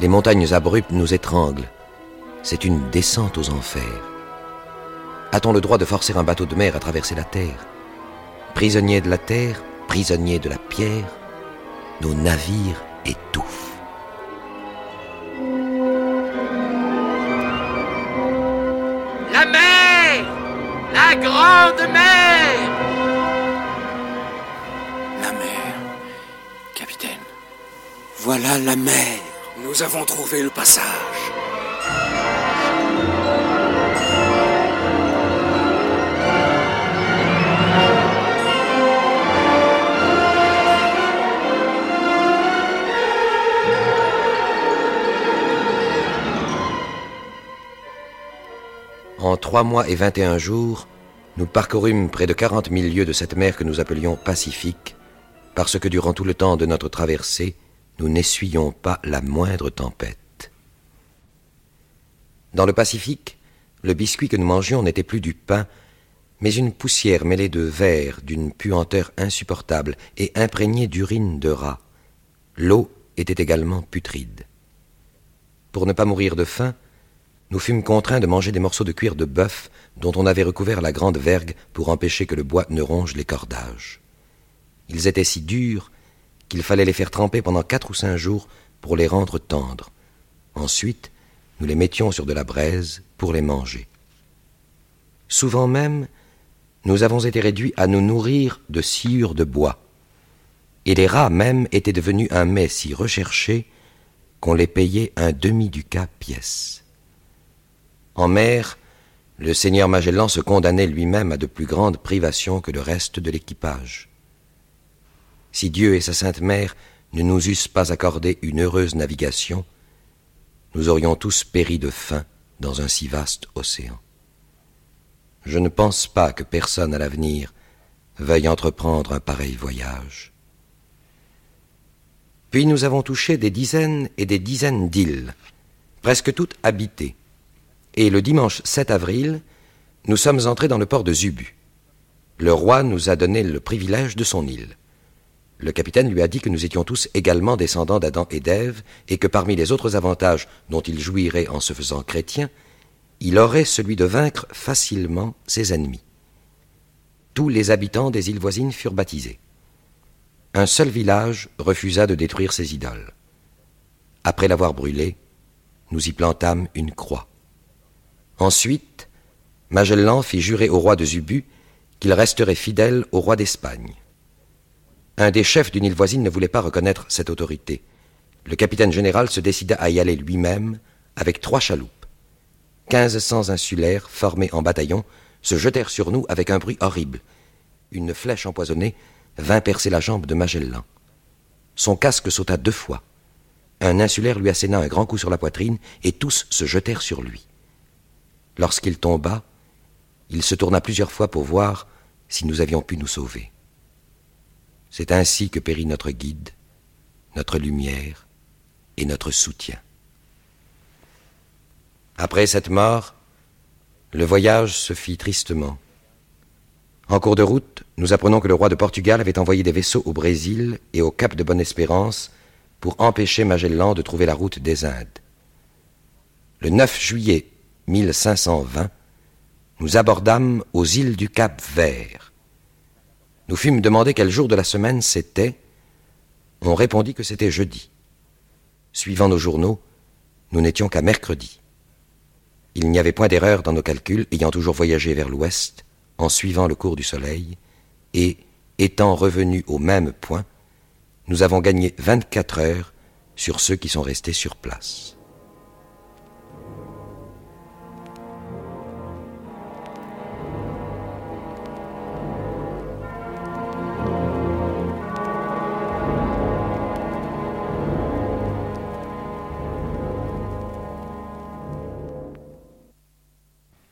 Speaker 13: Les montagnes abruptes nous étranglent. C'est une descente aux enfers. A-t-on le droit de forcer un bateau de mer à traverser la terre? Prisonniers de la terre, prisonniers de la pierre, nos navires étouffent.
Speaker 11: La grande mer
Speaker 7: La mer, capitaine.
Speaker 14: Voilà la mer. Nous avons trouvé le passage.
Speaker 13: En trois mois et vingt et un jours, nous parcourûmes près de quarante mille lieues de cette mer que nous appelions Pacifique, parce que durant tout le temps de notre traversée, nous n'essuyions pas la moindre tempête. Dans le Pacifique, le biscuit que nous mangions n'était plus du pain, mais une poussière mêlée de verre d'une puanteur insupportable et imprégnée d'urine de rat. L'eau était également putride. Pour ne pas mourir de faim, nous fûmes contraints de manger des morceaux de cuir de bœuf dont on avait recouvert la grande vergue pour empêcher que le bois ne ronge les cordages. Ils étaient si durs qu'il fallait les faire tremper pendant quatre ou cinq jours pour les rendre tendres. Ensuite, nous les mettions sur de la braise pour les manger. Souvent même, nous avons été réduits à nous nourrir de sciure de bois, et les rats même étaient devenus un mets si recherché qu'on les payait un demi ducat pièce. En mer, le seigneur Magellan se condamnait lui-même à de plus grandes privations que le reste de l'équipage. Si Dieu et sa Sainte Mère ne nous eussent pas accordé une heureuse navigation, nous aurions tous péri de faim dans un si vaste océan. Je ne pense pas que personne à l'avenir veuille entreprendre un pareil voyage. Puis nous avons touché des dizaines et des dizaines d'îles, presque toutes habitées et le dimanche 7 avril, nous sommes entrés dans le port de Zubu. Le roi nous a donné le privilège de son île. Le capitaine lui a dit que nous étions tous également descendants d'Adam et d'Ève, et que parmi les autres avantages dont il jouirait en se faisant chrétien, il aurait celui de vaincre facilement ses ennemis. Tous les habitants des îles voisines furent baptisés. Un seul village refusa de détruire ses idoles. Après l'avoir brûlé, nous y plantâmes une croix. Ensuite, Magellan fit jurer au roi de Zubu qu'il resterait fidèle au roi d'Espagne. Un des chefs d'une île voisine ne voulait pas reconnaître cette autorité. Le capitaine général se décida à y aller lui-même avec trois chaloupes. Quinze cents insulaires, formés en bataillon, se jetèrent sur nous avec un bruit horrible. Une flèche empoisonnée vint percer la jambe de Magellan. Son casque sauta deux fois. Un insulaire lui asséna un grand coup sur la poitrine et tous se jetèrent sur lui. Lorsqu'il tomba, il se tourna plusieurs fois pour voir si nous avions pu nous sauver. C'est ainsi que périt notre guide, notre lumière et notre soutien. Après cette mort, le voyage se fit tristement. En cours de route, nous apprenons que le roi de Portugal avait envoyé des vaisseaux au Brésil et au cap de Bonne-Espérance pour empêcher Magellan de trouver la route des Indes. Le 9 juillet 1520, nous abordâmes aux îles du Cap Vert. Nous fûmes demandés quel jour de la semaine c'était. On répondit que c'était jeudi. Suivant nos journaux, nous n'étions qu'à mercredi. Il n'y avait point d'erreur dans nos calculs, ayant toujours voyagé vers l'ouest, en suivant le cours du soleil, et, étant revenus au même point, nous avons gagné vingt-quatre heures sur ceux qui sont restés sur place.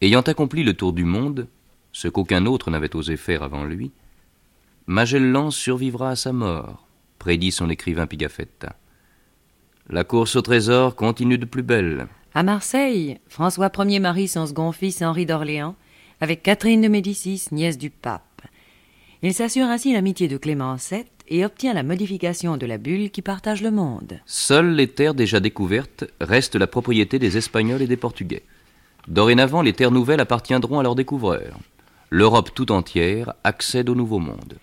Speaker 5: Ayant accompli le tour du monde, ce qu'aucun autre n'avait osé faire avant lui, Magellan survivra à sa mort, prédit son écrivain Pigafetta. La course au trésor continue de plus belle.
Speaker 4: À Marseille, François Ier marie son second fils Henri d'Orléans avec Catherine de Médicis, nièce du pape. Il s'assure ainsi l'amitié de Clément VII et obtient la modification de la bulle qui partage le monde.
Speaker 5: Seules les terres déjà découvertes restent la propriété des Espagnols et des Portugais. Dorénavant, les terres nouvelles appartiendront à leurs découvreurs. L'Europe tout entière accède au Nouveau Monde.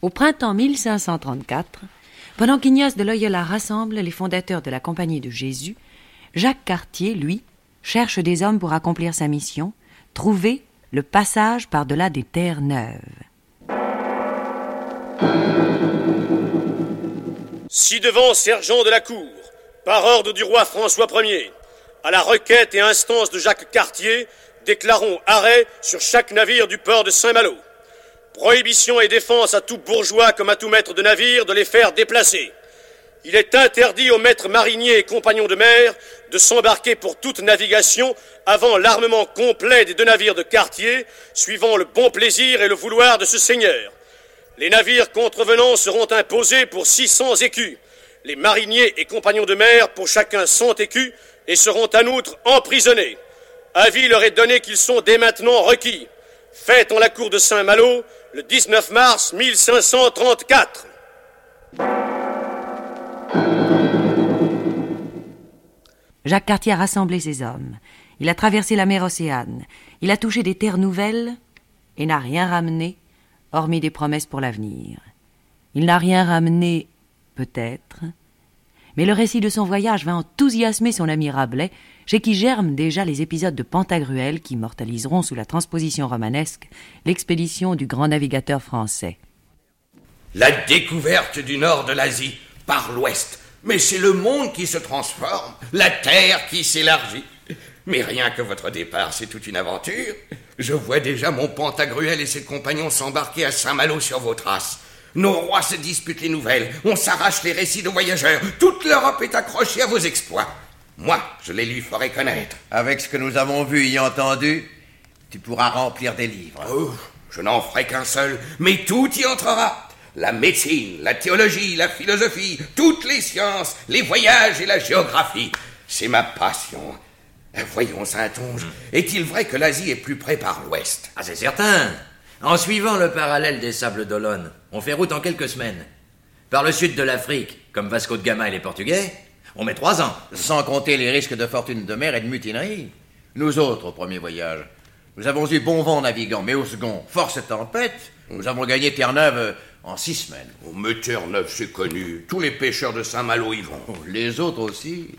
Speaker 4: Au printemps 1534, pendant qu'Ignace de Loyola rassemble les fondateurs de la Compagnie de Jésus, Jacques Cartier, lui, cherche des hommes pour accomplir sa mission, trouver le passage par-delà des terres neuves.
Speaker 6: Ci-devant, sergent de la cour, par ordre du roi François Ier, à la requête et instance de Jacques Cartier, déclarons arrêt sur chaque navire du port de Saint-Malo. Prohibition et défense à tout bourgeois comme à tout maître de navire de les faire déplacer. Il est interdit aux maîtres mariniers et compagnons de mer de s'embarquer pour toute navigation avant l'armement complet des deux navires de Cartier, suivant le bon plaisir et le vouloir de ce seigneur. Les navires contrevenants seront imposés pour 600 écus, les mariniers et compagnons de mer pour chacun 100 écus, et seront en outre emprisonnés. Avis leur est donné qu'ils sont dès maintenant requis. Faites en la cour de Saint-Malo le 19 mars 1534.
Speaker 4: Jacques Cartier a rassemblé ses hommes. Il a traversé la mer Océane. Il a touché des terres nouvelles et n'a rien ramené, hormis des promesses pour l'avenir. Il n'a rien ramené, peut-être, mais le récit de son voyage va enthousiasmer son ami Rabelais, chez qui germent déjà les épisodes de Pantagruel qui mortaliseront sous la transposition romanesque l'expédition du grand navigateur français.
Speaker 15: La découverte du nord de l'Asie par l'ouest. Mais c'est le monde qui se transforme, la terre qui s'élargit. Mais rien que votre départ, c'est toute une aventure. Je vois déjà mon Pantagruel et ses compagnons s'embarquer à Saint-Malo sur vos traces. Nos rois se disputent les nouvelles, on s'arrache les récits de voyageurs, toute l'Europe est accrochée à vos exploits. Moi, je les lui ferai connaître.
Speaker 9: Avec ce que nous avons vu et entendu, tu pourras remplir des livres.
Speaker 15: Oh, je n'en ferai qu'un seul, mais tout y entrera. La médecine, la théologie, la philosophie, toutes les sciences, les voyages et la géographie. C'est ma passion. Voyons, Saint-Onge, est-il vrai que l'Asie est plus près par l'ouest?
Speaker 16: Ah, c'est certain. En suivant le parallèle des sables d'Olonne, on fait route en quelques semaines. Par le sud de l'Afrique, comme Vasco de Gama et les Portugais, on met trois ans.
Speaker 9: Sans compter les risques de fortune de mer et de mutinerie. Nous autres, au premier voyage, nous avons eu bon vent en naviguant, mais au second, force et tempête, nous avons gagné Terre-Neuve en six semaines.
Speaker 15: Oh, mais Terre-Neuve, c'est connu. Tous les pêcheurs de Saint-Malo y vont.
Speaker 9: Oh, les autres aussi.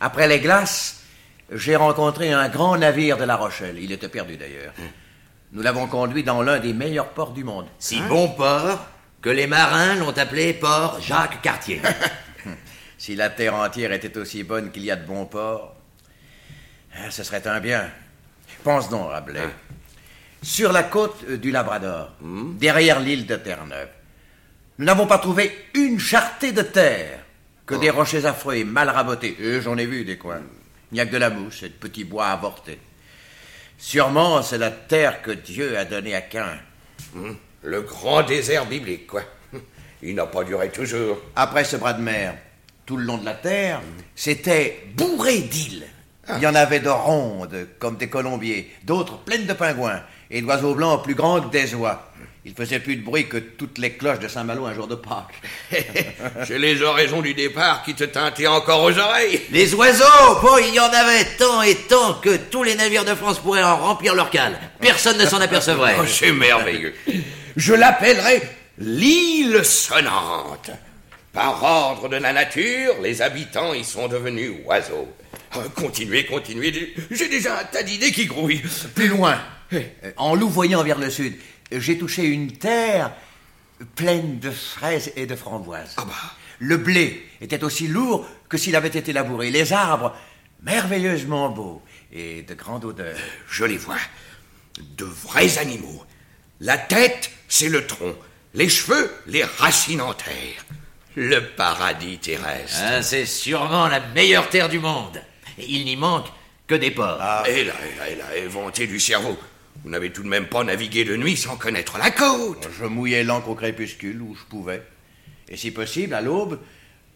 Speaker 9: Après les glaces, j'ai rencontré un grand navire de La Rochelle. Il était perdu d'ailleurs. Nous l'avons conduit dans l'un des meilleurs ports du monde.
Speaker 16: Si bon port que les marins l'ont appelé port Jacques Cartier.
Speaker 9: si la terre entière était aussi bonne qu'il y a de bons ports, hein, ce serait un bien. Pense donc, Rabelais. Sur la côte du Labrador, derrière l'île de Terre-Neuve, nous n'avons pas trouvé une charretée de terre que des rochers affreux et mal rabotés. Et j'en ai vu des coins. Il n'y a que de la mousse et de petits bois avortés. Sûrement, c'est la terre que Dieu a donnée à Cain.
Speaker 15: Le grand désert biblique, quoi. Il n'a pas duré toujours.
Speaker 9: Après ce bras de mer, tout le long de la terre, c'était bourré d'îles. Il y en avait de rondes, comme des colombiers, d'autres pleines de pingouins, et d'oiseaux blancs plus grands que des oies. Il faisait plus de bruit que toutes les cloches de Saint-Malo un jour de Pâques.
Speaker 15: J'ai les oraisons du départ qui te tintaient encore aux oreilles.
Speaker 16: Les oiseaux Bon, il y en avait tant et tant que tous les navires de France pourraient en remplir leur cale. Personne ne s'en apercevrait.
Speaker 15: Oh, c'est merveilleux. Je l'appellerai l'île sonnante. Par ordre de la nature, les habitants y sont devenus oiseaux. Ah, continuez, continuez. J'ai déjà un tas d'idées qui grouillent.
Speaker 9: Plus loin, en louvoyant vers le sud, j'ai touché une terre pleine de fraises et de framboises.
Speaker 15: Ah bah.
Speaker 9: Le blé était aussi lourd que s'il avait été labouré. Les arbres, merveilleusement beaux et de grande odeur.
Speaker 15: Je les vois. De vrais animaux. La tête, c'est le tronc. Les cheveux, les racines en terre. Le paradis terrestre.
Speaker 16: Ah, c'est sûrement la meilleure terre du monde. Et il n'y manque que des ports.
Speaker 15: Ah, elle, a, elle a inventé du cerveau. Vous n'avez tout de même pas navigué de nuit sans connaître la côte.
Speaker 9: Je mouillais l'ancre au crépuscule où je pouvais. Et si possible, à l'aube,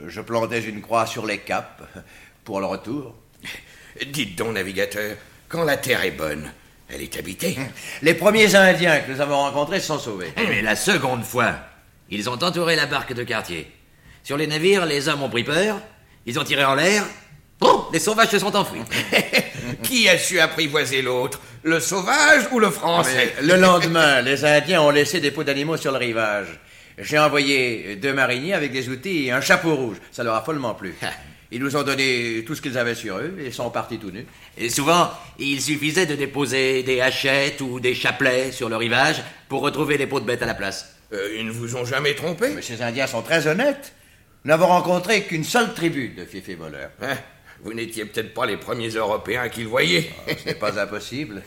Speaker 9: je plantais une croix sur les caps pour le retour.
Speaker 15: Dites donc, navigateur, quand la terre est bonne, elle est habitée.
Speaker 9: Les premiers Indiens que nous avons rencontrés se sont sauvés.
Speaker 16: Mais la seconde fois, ils ont entouré la barque de quartier. Sur les navires, les hommes ont pris peur, ils ont tiré en l'air. Oh, les sauvages se sont enfuis.
Speaker 15: Qui a su apprivoiser l'autre Le sauvage ou le français?
Speaker 9: Le lendemain, les Indiens ont laissé des peaux d'animaux sur le rivage. J'ai envoyé deux mariniers avec des outils et un chapeau rouge. Ça leur a follement plu. Ils nous ont donné tout ce qu'ils avaient sur eux et sont partis tout nus.
Speaker 16: Et souvent, il suffisait de déposer des hachettes ou des chapelets sur le rivage pour retrouver les peaux de bêtes à la place.
Speaker 15: Euh, ils ne vous ont jamais trompé?
Speaker 9: Mais ces Indiens sont très honnêtes. Nous n'avons rencontré qu'une seule tribu de fiefs voleurs.
Speaker 15: Hein Vous n'étiez peut-être pas les premiers Européens qui le voyaient.
Speaker 9: Ce n'est pas impossible.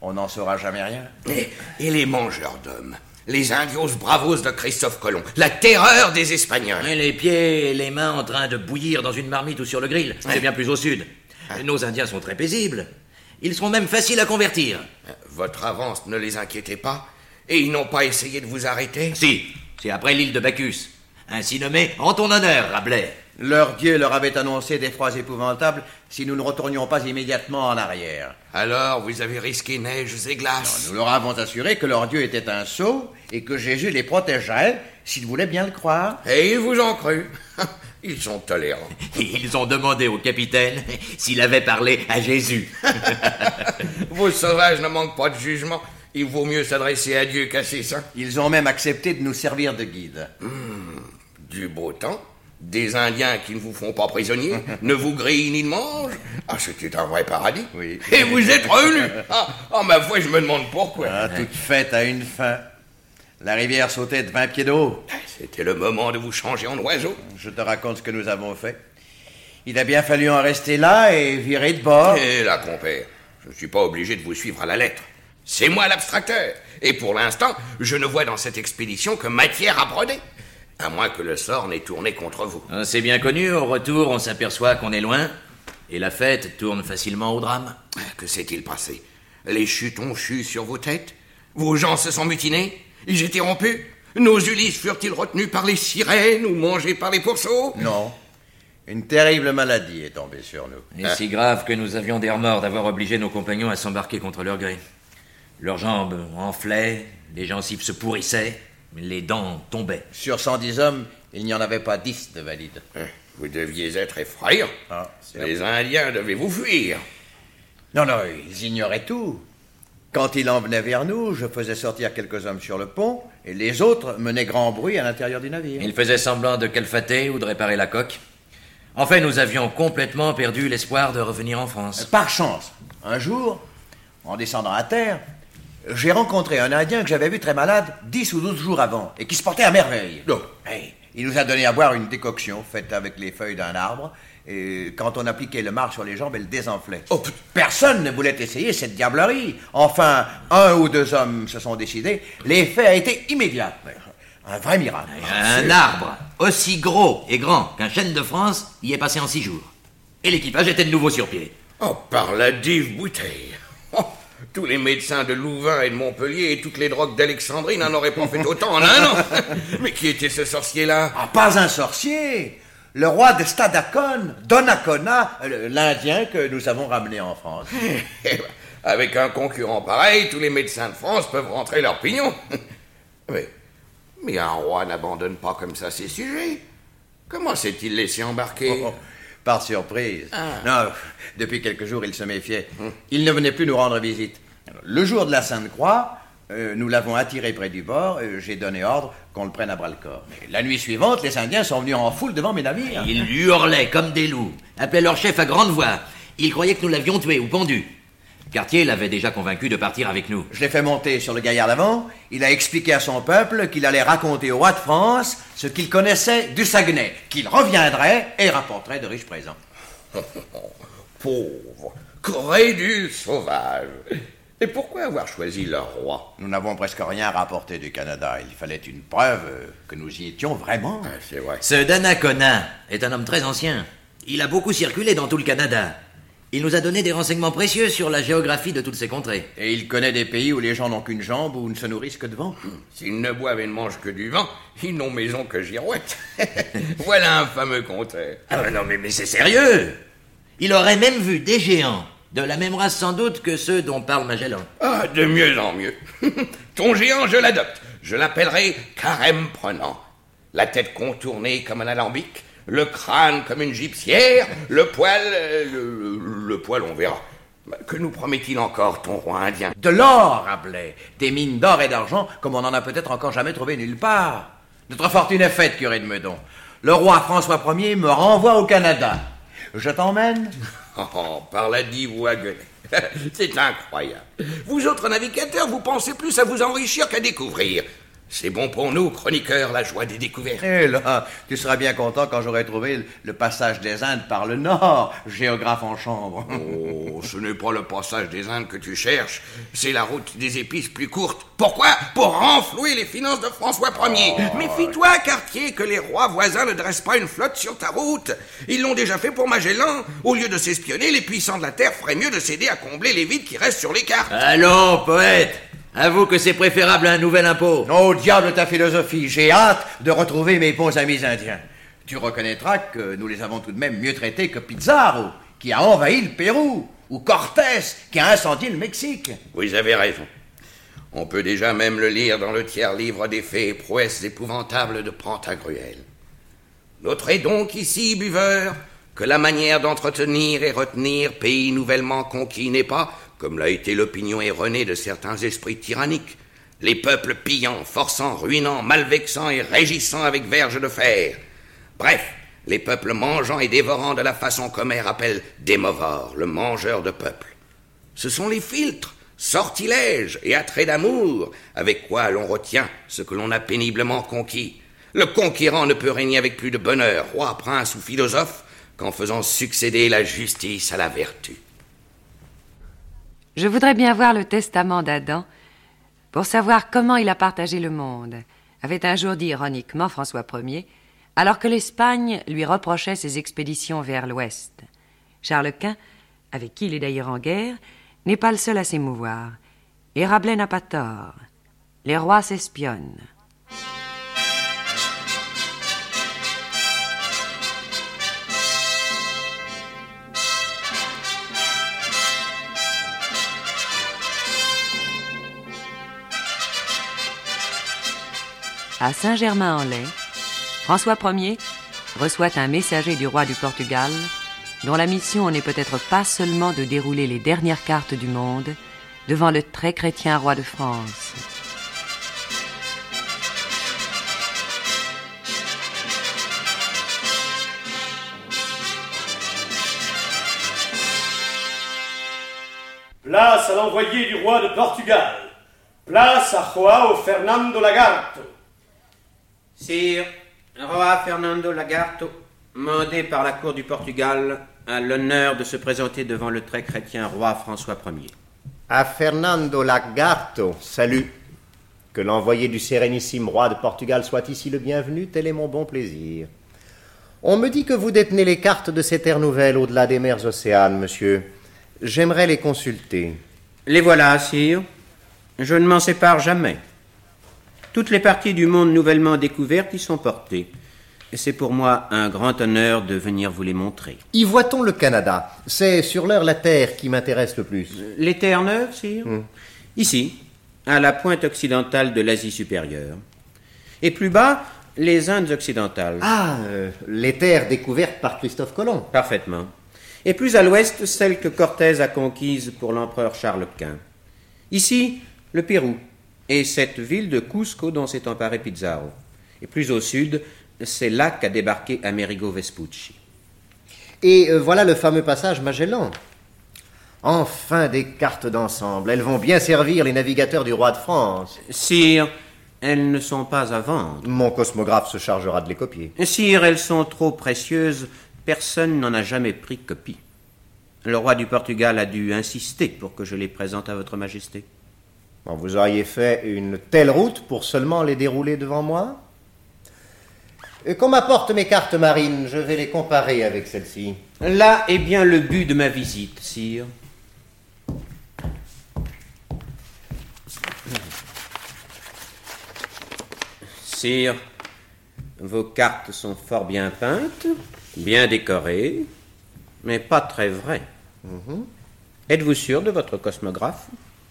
Speaker 9: On n'en saura jamais rien.
Speaker 15: Et, et les mangeurs d'hommes les indios bravos de Christophe Colomb, la terreur des Espagnols.
Speaker 16: Et les pieds et les mains en train de bouillir dans une marmite ou sur le grill, c'est bien plus au sud. Nos Indiens sont très paisibles. Ils seront même faciles à convertir.
Speaker 15: Votre avance ne les inquiétait pas Et ils n'ont pas essayé de vous arrêter?
Speaker 16: Si, c'est après l'île de Bacchus. Ainsi nommé en ton honneur, Rabelais.
Speaker 9: Leur dieu leur avait annoncé des froids épouvantables si nous ne retournions pas immédiatement en arrière.
Speaker 15: Alors, vous avez risqué neiges et glaces
Speaker 9: Nous leur avons assuré que leur dieu était un sot et que Jésus les protégerait s'ils voulaient bien le croire.
Speaker 15: Et ils vous ont cru. Ils sont tolérants.
Speaker 16: Ils ont demandé au capitaine s'il avait parlé à Jésus.
Speaker 15: Vos sauvages ne manquent pas de jugement. Il vaut mieux s'adresser à Dieu qu'à ses saints.
Speaker 9: Ils ont même accepté de nous servir de guide.
Speaker 15: Mmh, du beau temps des Indiens qui ne vous font pas prisonnier, ne vous grillent ni ne mangent. Ah, c'était un vrai paradis.
Speaker 9: Oui.
Speaker 15: Et vous êtes revenus. Ah, ah, ma foi, je me demande pourquoi.
Speaker 9: Ah, toute fête a une fin. La rivière sautait de 20 pieds d'eau.
Speaker 15: C'était le moment de vous changer en oiseau.
Speaker 9: Je te raconte ce que nous avons fait. Il a bien fallu en rester là et virer de bord.
Speaker 15: Et là, compère, je ne suis pas obligé de vous suivre à la lettre. C'est moi l'abstracteur. Et pour l'instant, je ne vois dans cette expédition que matière à broder. À moins que le sort n'ait tourné contre vous.
Speaker 16: Ah, c'est bien connu, au retour, on s'aperçoit qu'on est loin, et la fête tourne facilement au drame.
Speaker 15: Que s'est-il passé? Les chutes ont chu sur vos têtes? Vos gens se sont mutinés? Ils étaient rompus? Nos Ulysses furent-ils retenus par les sirènes ou mangés par les pourceaux?
Speaker 9: Non. Une terrible maladie est tombée sur nous.
Speaker 16: Et si grave que nous avions des remords d'avoir obligé nos compagnons à s'embarquer contre leur gré. Leurs jambes enflaient, les gencives se pourrissaient, les dents tombaient.
Speaker 9: Sur 110 hommes, il n'y en avait pas 10 de valides.
Speaker 15: Hein, vous deviez être effrayant. Ah, les Indiens devaient vous fuir.
Speaker 9: Non, non, ils ignoraient tout. Quand il en venait vers nous, je faisais sortir quelques hommes sur le pont, et les autres menaient grand bruit à l'intérieur du navire.
Speaker 16: Ils faisaient semblant de calfater ou de réparer la coque. En fait, nous avions complètement perdu l'espoir de revenir en France.
Speaker 9: Par chance, un jour, en descendant à terre, j'ai rencontré un Indien que j'avais vu très malade dix ou douze jours avant et qui se portait à merveille.
Speaker 15: Non.
Speaker 9: il nous a donné à boire une décoction faite avec les feuilles d'un arbre. Et quand on appliquait le marc sur les jambes, elle désenflait.
Speaker 15: Oh,
Speaker 9: Personne ne voulait essayer cette diablerie. Enfin, un ou deux hommes se sont décidés. L'effet a été immédiat. Un vrai miracle.
Speaker 16: Un arbre aussi gros et grand qu'un chêne de France y est passé en six jours. Et l'équipage était de nouveau sur pied.
Speaker 15: Oh, par la dive bouteille. Tous les médecins de Louvain et de Montpellier et toutes les drogues d'Alexandrie n'en auraient pas fait autant en un an. Mais qui était ce sorcier-là?
Speaker 9: Ah, pas un sorcier le roi de Stadacon, Donnacona, l'Indien que nous avons ramené en France.
Speaker 15: Avec un concurrent pareil, tous les médecins de France peuvent rentrer leur pignon. Mais, mais un roi n'abandonne pas comme ça ses sujets. Comment s'est-il laissé embarquer?
Speaker 9: Oh, oh, Par surprise. Non, depuis quelques jours, il se méfiait. Il ne venait plus nous rendre visite. Le jour de la Sainte-Croix, euh, nous l'avons attiré près du bord. Euh, J'ai donné ordre qu'on le prenne à bras le corps. Mais la nuit suivante, les Indiens sont venus en foule devant mes navires.
Speaker 16: Ils hurlaient comme des loups, appelaient leur chef à grande voix. Ils croyaient que nous l'avions tué ou pendu. Cartier l'avait déjà convaincu de partir avec nous.
Speaker 9: Je l'ai fait monter sur le gaillard d'avant. Il a expliqué à son peuple qu'il allait raconter au roi de France ce qu'il connaissait du Saguenay, qu'il reviendrait et rapporterait de riches présents.
Speaker 15: Pauvre, du sauvage et pourquoi avoir choisi leur roi
Speaker 9: Nous n'avons presque rien rapporté du Canada. Il fallait une preuve que nous y étions vraiment.
Speaker 15: Ah, c'est vrai.
Speaker 16: Ce Donnacona est un homme très ancien. Il a beaucoup circulé dans tout le Canada. Il nous a donné des renseignements précieux sur la géographie de toutes ces contrées.
Speaker 9: Et il connaît des pays où les gens n'ont qu'une jambe ou ne se nourrissent que de vent.
Speaker 15: S'ils ne boivent et ne mangent que du vent, ils n'ont maison que girouette. voilà un fameux contraire.
Speaker 16: Ah non mais, mais c'est sérieux Il aurait même vu des géants de la même race sans doute que ceux dont parle Magellan.
Speaker 15: Ah, de mieux en mieux. Ton géant, je l'adopte. Je l'appellerai carême prenant. La tête contournée comme un alambic, le crâne comme une gypsière, le poil... Euh, le, le, poil, on verra. Que nous promet-il encore, ton roi indien?
Speaker 9: De l'or, Rabelais. Des mines d'or et d'argent, comme on n'en a peut-être encore jamais trouvé nulle part. Notre fortune est faite, curé de Meudon. Le roi François Ier me renvoie au Canada. Je t'emmène
Speaker 15: Oh, par la dive C'est incroyable. Vous autres navigateurs, vous pensez plus à vous enrichir qu'à découvrir. C'est bon pour nous, chroniqueurs, la joie des découvertes.
Speaker 9: Et là, tu seras bien content quand j'aurai trouvé le passage des Indes par le nord, géographe en chambre.
Speaker 15: Oh, ce n'est pas le passage des Indes que tu cherches, c'est la route des épices plus courte. Pourquoi? Pour renflouer les finances de François Ier.
Speaker 9: Oh.
Speaker 15: Méfie-toi, quartier, que les rois voisins ne dressent pas une flotte sur ta route. Ils l'ont déjà fait pour Magellan. Au lieu de s'espionner, les puissants de la Terre feraient mieux de s'aider à combler les vides qui restent sur les cartes.
Speaker 16: Allons, poète Avoue que c'est préférable à un nouvel impôt.
Speaker 9: Oh, diable ta philosophie, j'ai hâte de retrouver mes bons amis indiens. Tu reconnaîtras que nous les avons tout de même mieux traités que Pizarro, qui a envahi le Pérou, ou Cortés, qui a incendié le Mexique.
Speaker 15: Vous avez raison. On peut déjà même le lire dans le tiers livre des faits et prouesses épouvantables de Pantagruel. Notez donc ici, buveurs, que la manière d'entretenir et retenir pays nouvellement conquis n'est pas, comme l'a été l'opinion erronée de certains esprits tyranniques, les peuples pillant, forçant, ruinant, malvexant et régissant avec verge de fer. Bref, les peuples mangeant et dévorant de la façon qu'Homère appelle Démovore, le mangeur de peuples. Ce sont les filtres, sortilèges et attraits d'amour avec quoi l'on retient ce que l'on a péniblement conquis. Le conquérant ne peut régner avec plus de bonheur, roi, prince ou philosophe, qu'en faisant succéder la justice à la vertu.
Speaker 4: Je voudrais bien voir le testament d'Adam pour savoir comment il a partagé le monde, avait un jour dit ironiquement François Ier, alors que l'Espagne lui reprochait ses expéditions vers l'ouest. Charles Quint, avec qui il est d'ailleurs en guerre, n'est pas le seul à s'émouvoir. Et Rabelais n'a pas tort. Les rois s'espionnent. À Saint-Germain-en-Laye, François Ier reçoit un messager du roi du Portugal, dont la mission n'est peut-être pas seulement de dérouler les dernières cartes du monde devant le très chrétien roi de France.
Speaker 6: Place à l'envoyé du roi de Portugal. Place à Joao Fernando Lagarto.
Speaker 8: Sire, roi Fernando Lagarto, mandé par la cour du Portugal, a l'honneur de se présenter devant le très chrétien roi François Ier.
Speaker 7: À Fernando Lagarto, salut. Que l'envoyé du sérénissime roi de Portugal soit ici le bienvenu, tel est mon bon plaisir. On me dit que vous détenez les cartes de ces terres nouvelles au-delà des mers océanes, monsieur. J'aimerais les consulter.
Speaker 8: Les voilà, sire. Je ne m'en sépare jamais. Toutes les parties du monde nouvellement découvertes y sont portées. Et c'est pour moi un grand honneur de venir vous les montrer.
Speaker 7: Y voit-on le Canada? C'est sur l'heure la Terre qui m'intéresse le plus.
Speaker 8: Les terres neuves, sire
Speaker 7: Hmm.
Speaker 8: Ici, à la pointe occidentale de l'Asie supérieure. Et plus bas, les Indes occidentales.
Speaker 7: Ah, euh, les terres découvertes par Christophe Colomb.
Speaker 8: Parfaitement. Et plus à l'ouest, celles que Cortés a conquises pour l'empereur Charles Quint. Ici, le Pérou, et cette ville de Cusco dont s'est emparé Pizarro. Et plus au sud, c'est là qu'a débarqué Amerigo Vespucci.
Speaker 7: Et euh, voilà le fameux passage Magellan. Enfin des cartes d'ensemble. Elles vont bien servir les navigateurs du roi de France.
Speaker 8: Sire, elles ne sont pas à vendre.
Speaker 7: Mon cosmographe se chargera de les copier.
Speaker 8: Sire, elles sont trop précieuses. Personne n'en a jamais pris copie. Le roi du Portugal a dû insister pour que je les présente à votre majesté.
Speaker 7: Bon, vous auriez fait une telle route pour seulement les dérouler devant moi Qu'on m'apporte mes cartes marines, je vais les comparer avec celles-ci.
Speaker 8: Là est bien le but de ma visite, sire. Sire, vos cartes sont fort bien peintes, bien décorées, mais pas très vraies. Êtes-vous sûr de votre cosmographe?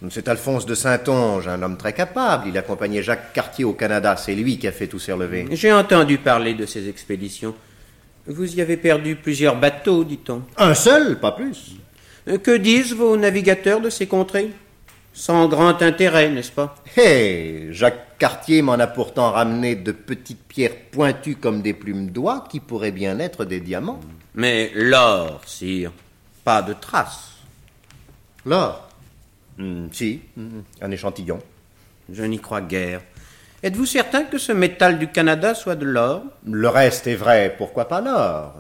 Speaker 7: C'est Alphonse de Saintonge, un homme très capable. Il accompagnait Jacques Cartier au Canada. C'est lui qui a fait tous ces relevés.
Speaker 8: J'ai entendu parler de ces expéditions. Vous y avez perdu plusieurs bateaux, dit-on.
Speaker 7: Un seul, pas plus.
Speaker 8: Euh, Que disent vos navigateurs de ces contrées? Sans grand intérêt, n'est-ce pas?
Speaker 7: Hé, Jacques Cartier m'en a pourtant ramené de petites pierres pointues comme des plumes d'oie qui pourraient bien être des diamants.
Speaker 8: Mais l'or, sire, pas de traces.
Speaker 7: L'or? Hmm, Si, hmm, un échantillon.
Speaker 8: Je n'y crois guère. Êtes-vous certain que ce métal du Canada soit de l'or?
Speaker 7: Le reste est vrai, pourquoi pas l'or?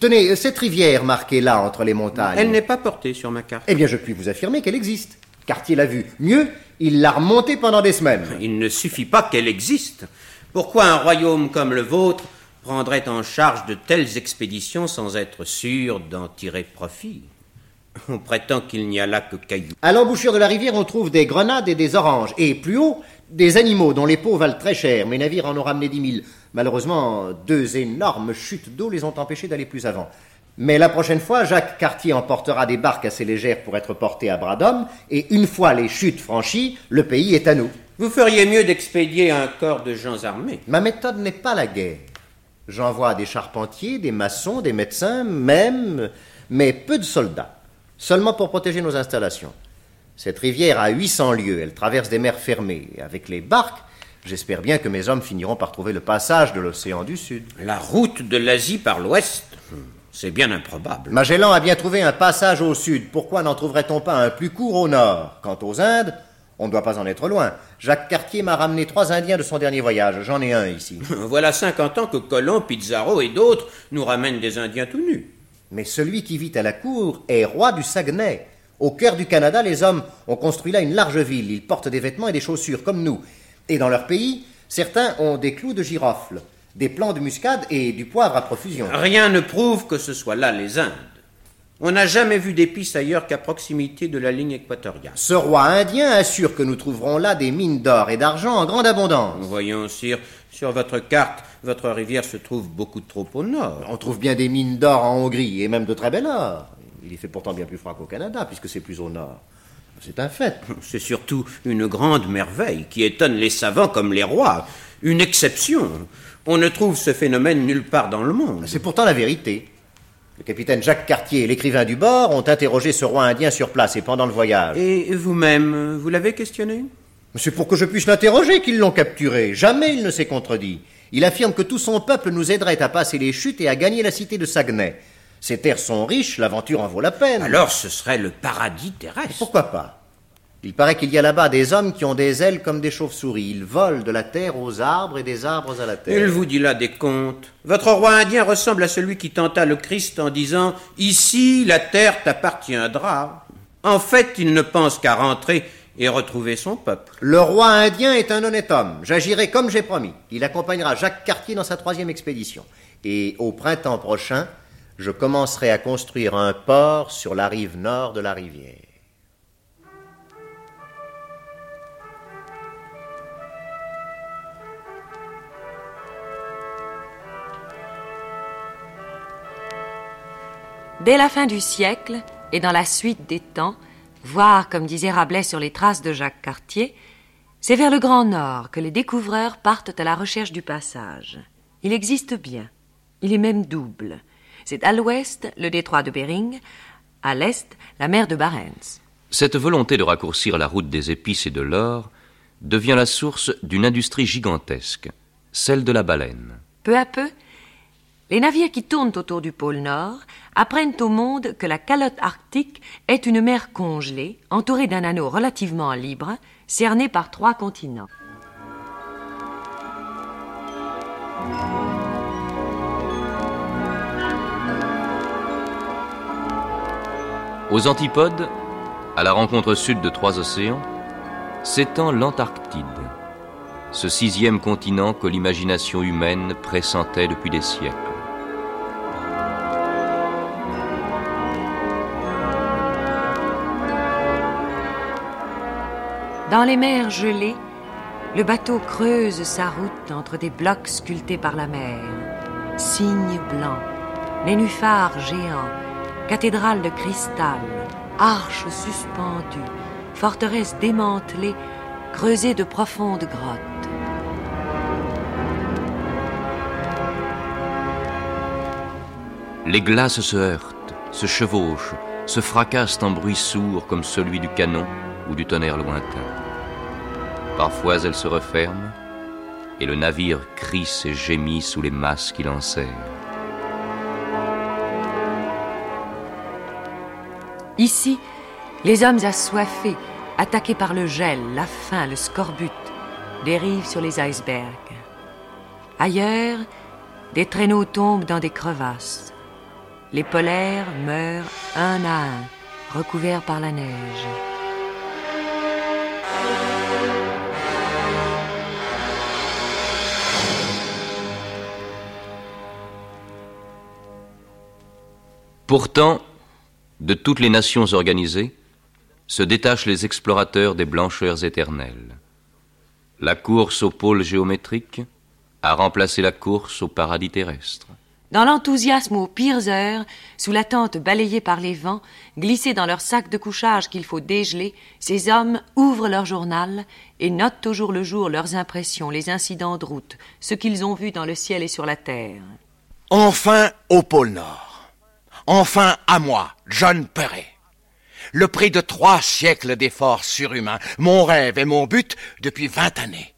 Speaker 7: Tenez, cette rivière marquée là entre les montagnes.
Speaker 8: Elle n'est pas portée sur ma carte.
Speaker 7: Eh bien, je puis vous affirmer qu'elle existe. Cartier l'a vue? Mieux, il l'a remontée pendant des semaines.
Speaker 8: Il ne suffit pas qu'elle existe. Pourquoi un royaume comme le vôtre prendrait en charge de telles expéditions sans être sûr d'en tirer profit? On prétend qu'il n'y a là que cailloux.
Speaker 7: À l'embouchure de la rivière, on trouve des grenades et des oranges. Et plus haut, des animaux dont les peaux valent très cher. Mes navires en ont ramené dix mille. Malheureusement, deux énormes chutes d'eau les ont empêchés d'aller plus avant. Mais la prochaine fois, Jacques Cartier emportera des barques assez légères pour être portées à bras d'homme, et une fois les chutes franchies, le pays est à nous.
Speaker 8: Vous feriez mieux d'expédier un corps de gens armés.
Speaker 7: Ma méthode n'est pas la guerre. J'envoie des charpentiers, des maçons, des médecins, même, mais peu de soldats. Seulement pour protéger nos installations. Cette rivière a 800 lieues, elle traverse des mers fermées. Avec les barques, J'espère bien que mes hommes finiront par trouver le passage de l'océan du Sud.
Speaker 8: La route de l'Asie par l'ouest? C'est bien improbable.
Speaker 7: Magellan a bien trouvé un passage au sud. Pourquoi n'en trouverait-on pas un plus court au nord? Quant aux Indes, on ne doit pas en être loin. Jacques Cartier m'a ramené trois Indiens de son dernier voyage. J'en ai un ici.
Speaker 8: voilà cinquante ans que Colomb, Pizarro et d'autres nous ramènent des Indiens tout nus.
Speaker 7: Mais celui qui vit à la cour est roi du Saguenay. Au cœur du Canada, les hommes ont construit là une large ville. Ils portent des vêtements et des chaussures, comme nous. Et dans leur pays, certains ont des clous de girofle, des plants de muscade et du poivre à profusion.
Speaker 8: Rien ne prouve que ce soit là les Indes. On n'a jamais vu d'épices ailleurs qu'à proximité de la ligne équatoriale.
Speaker 7: Ce roi indien assure que nous trouverons là des mines d'or et d'argent en grande abondance.
Speaker 8: Voyons, sire, sur votre carte, votre rivière se trouve beaucoup trop au nord.
Speaker 7: On trouve bien des mines d'or en Hongrie et même de très bel or. Il y fait pourtant bien plus froid qu'au Canada puisque c'est plus au nord. C'est un fait.
Speaker 8: C'est surtout une grande merveille qui étonne les savants comme les rois. Une exception. On ne trouve ce phénomène nulle part dans le monde.
Speaker 7: C'est pourtant la vérité. Le capitaine Jacques Cartier et l'écrivain du bord ont interrogé ce roi indien sur place et pendant le voyage.
Speaker 8: Et vous-même, vous l'avez questionné?
Speaker 7: C'est pour que je puisse l'interroger qu'ils l'ont capturé. Jamais il ne s'est contredit. Il affirme que tout son peuple nous aiderait à passer les chutes et à gagner la cité de Saguenay. Ces terres sont riches, l'aventure en vaut la peine.
Speaker 8: Alors ce serait le paradis terrestre.
Speaker 7: Pourquoi pas? Il paraît qu'il y a là-bas des hommes qui ont des ailes comme des chauves-souris. Ils volent de la terre aux arbres et des arbres à la terre.
Speaker 8: Il vous dit là des contes. Votre roi indien ressemble à celui qui tenta le Christ en disant Ici, la terre t'appartiendra. En fait, il ne pense qu'à rentrer et retrouver son peuple.
Speaker 7: Le roi indien est un honnête homme. J'agirai comme j'ai promis. Il accompagnera Jacques Cartier dans sa troisième expédition. Et au printemps prochain, je commencerai à construire un port sur la rive nord de la rivière.
Speaker 4: Dès la fin du siècle et dans la suite des temps, voire, comme disait Rabelais sur les traces de Jacques Cartier, c'est vers le Grand Nord que les découvreurs partent à la recherche du passage. Il existe bien. Il est même double. C'est à l'ouest le détroit de Bering, à l'est la mer de Barents.
Speaker 5: Cette volonté de raccourcir la route des épices et de l'or devient la source d'une industrie gigantesque, celle de la baleine.
Speaker 4: Peu à peu, les navires qui tournent autour du pôle Nord apprennent au monde que la calotte arctique est une mer congelée, entourée d'un anneau relativement libre, cerné par trois continents.
Speaker 5: Aux antipodes, à la rencontre sud de trois océans, s'étend l'Antarctide, ce sixième continent que l'imagination humaine pressentait depuis des siècles.
Speaker 4: Dans les mers gelées, le bateau creuse sa route entre des blocs sculptés par la mer. Cygnes blancs, nénuphars géants, cathédrales de cristal, arches suspendues, forteresses démantelées, creusées de profondes grottes.
Speaker 5: Les glaces se heurtent, se chevauchent, se fracassent en bruit sourd comme celui du canon ou du tonnerre lointain. Parfois elles se referment et le navire crisse et gémit sous les masses qui l'enserrent.
Speaker 4: Ici, les hommes assoiffés, attaqués par le gel, la faim, le scorbut, dérivent sur les icebergs. Ailleurs, des traîneaux tombent dans des crevasses. Les polaires meurent un à un, recouverts par la neige.
Speaker 5: Pourtant, de toutes les nations organisées, se détachent les explorateurs des blancheurs éternelles. La course au pôle géométrique a remplacé la course au paradis terrestre.
Speaker 4: Dans l'enthousiasme aux pires heures, sous la tente balayée par les vents, glissés dans leur sac de couchage qu'il faut dégeler, ces hommes ouvrent leur journal et notent au jour le jour leurs impressions, les incidents de route, ce qu'ils ont vu dans le ciel et sur la terre.
Speaker 9: Enfin au pôle Nord. Enfin à moi, John Perry. Le prix de trois siècles d'efforts surhumains, mon rêve et mon but depuis vingt années.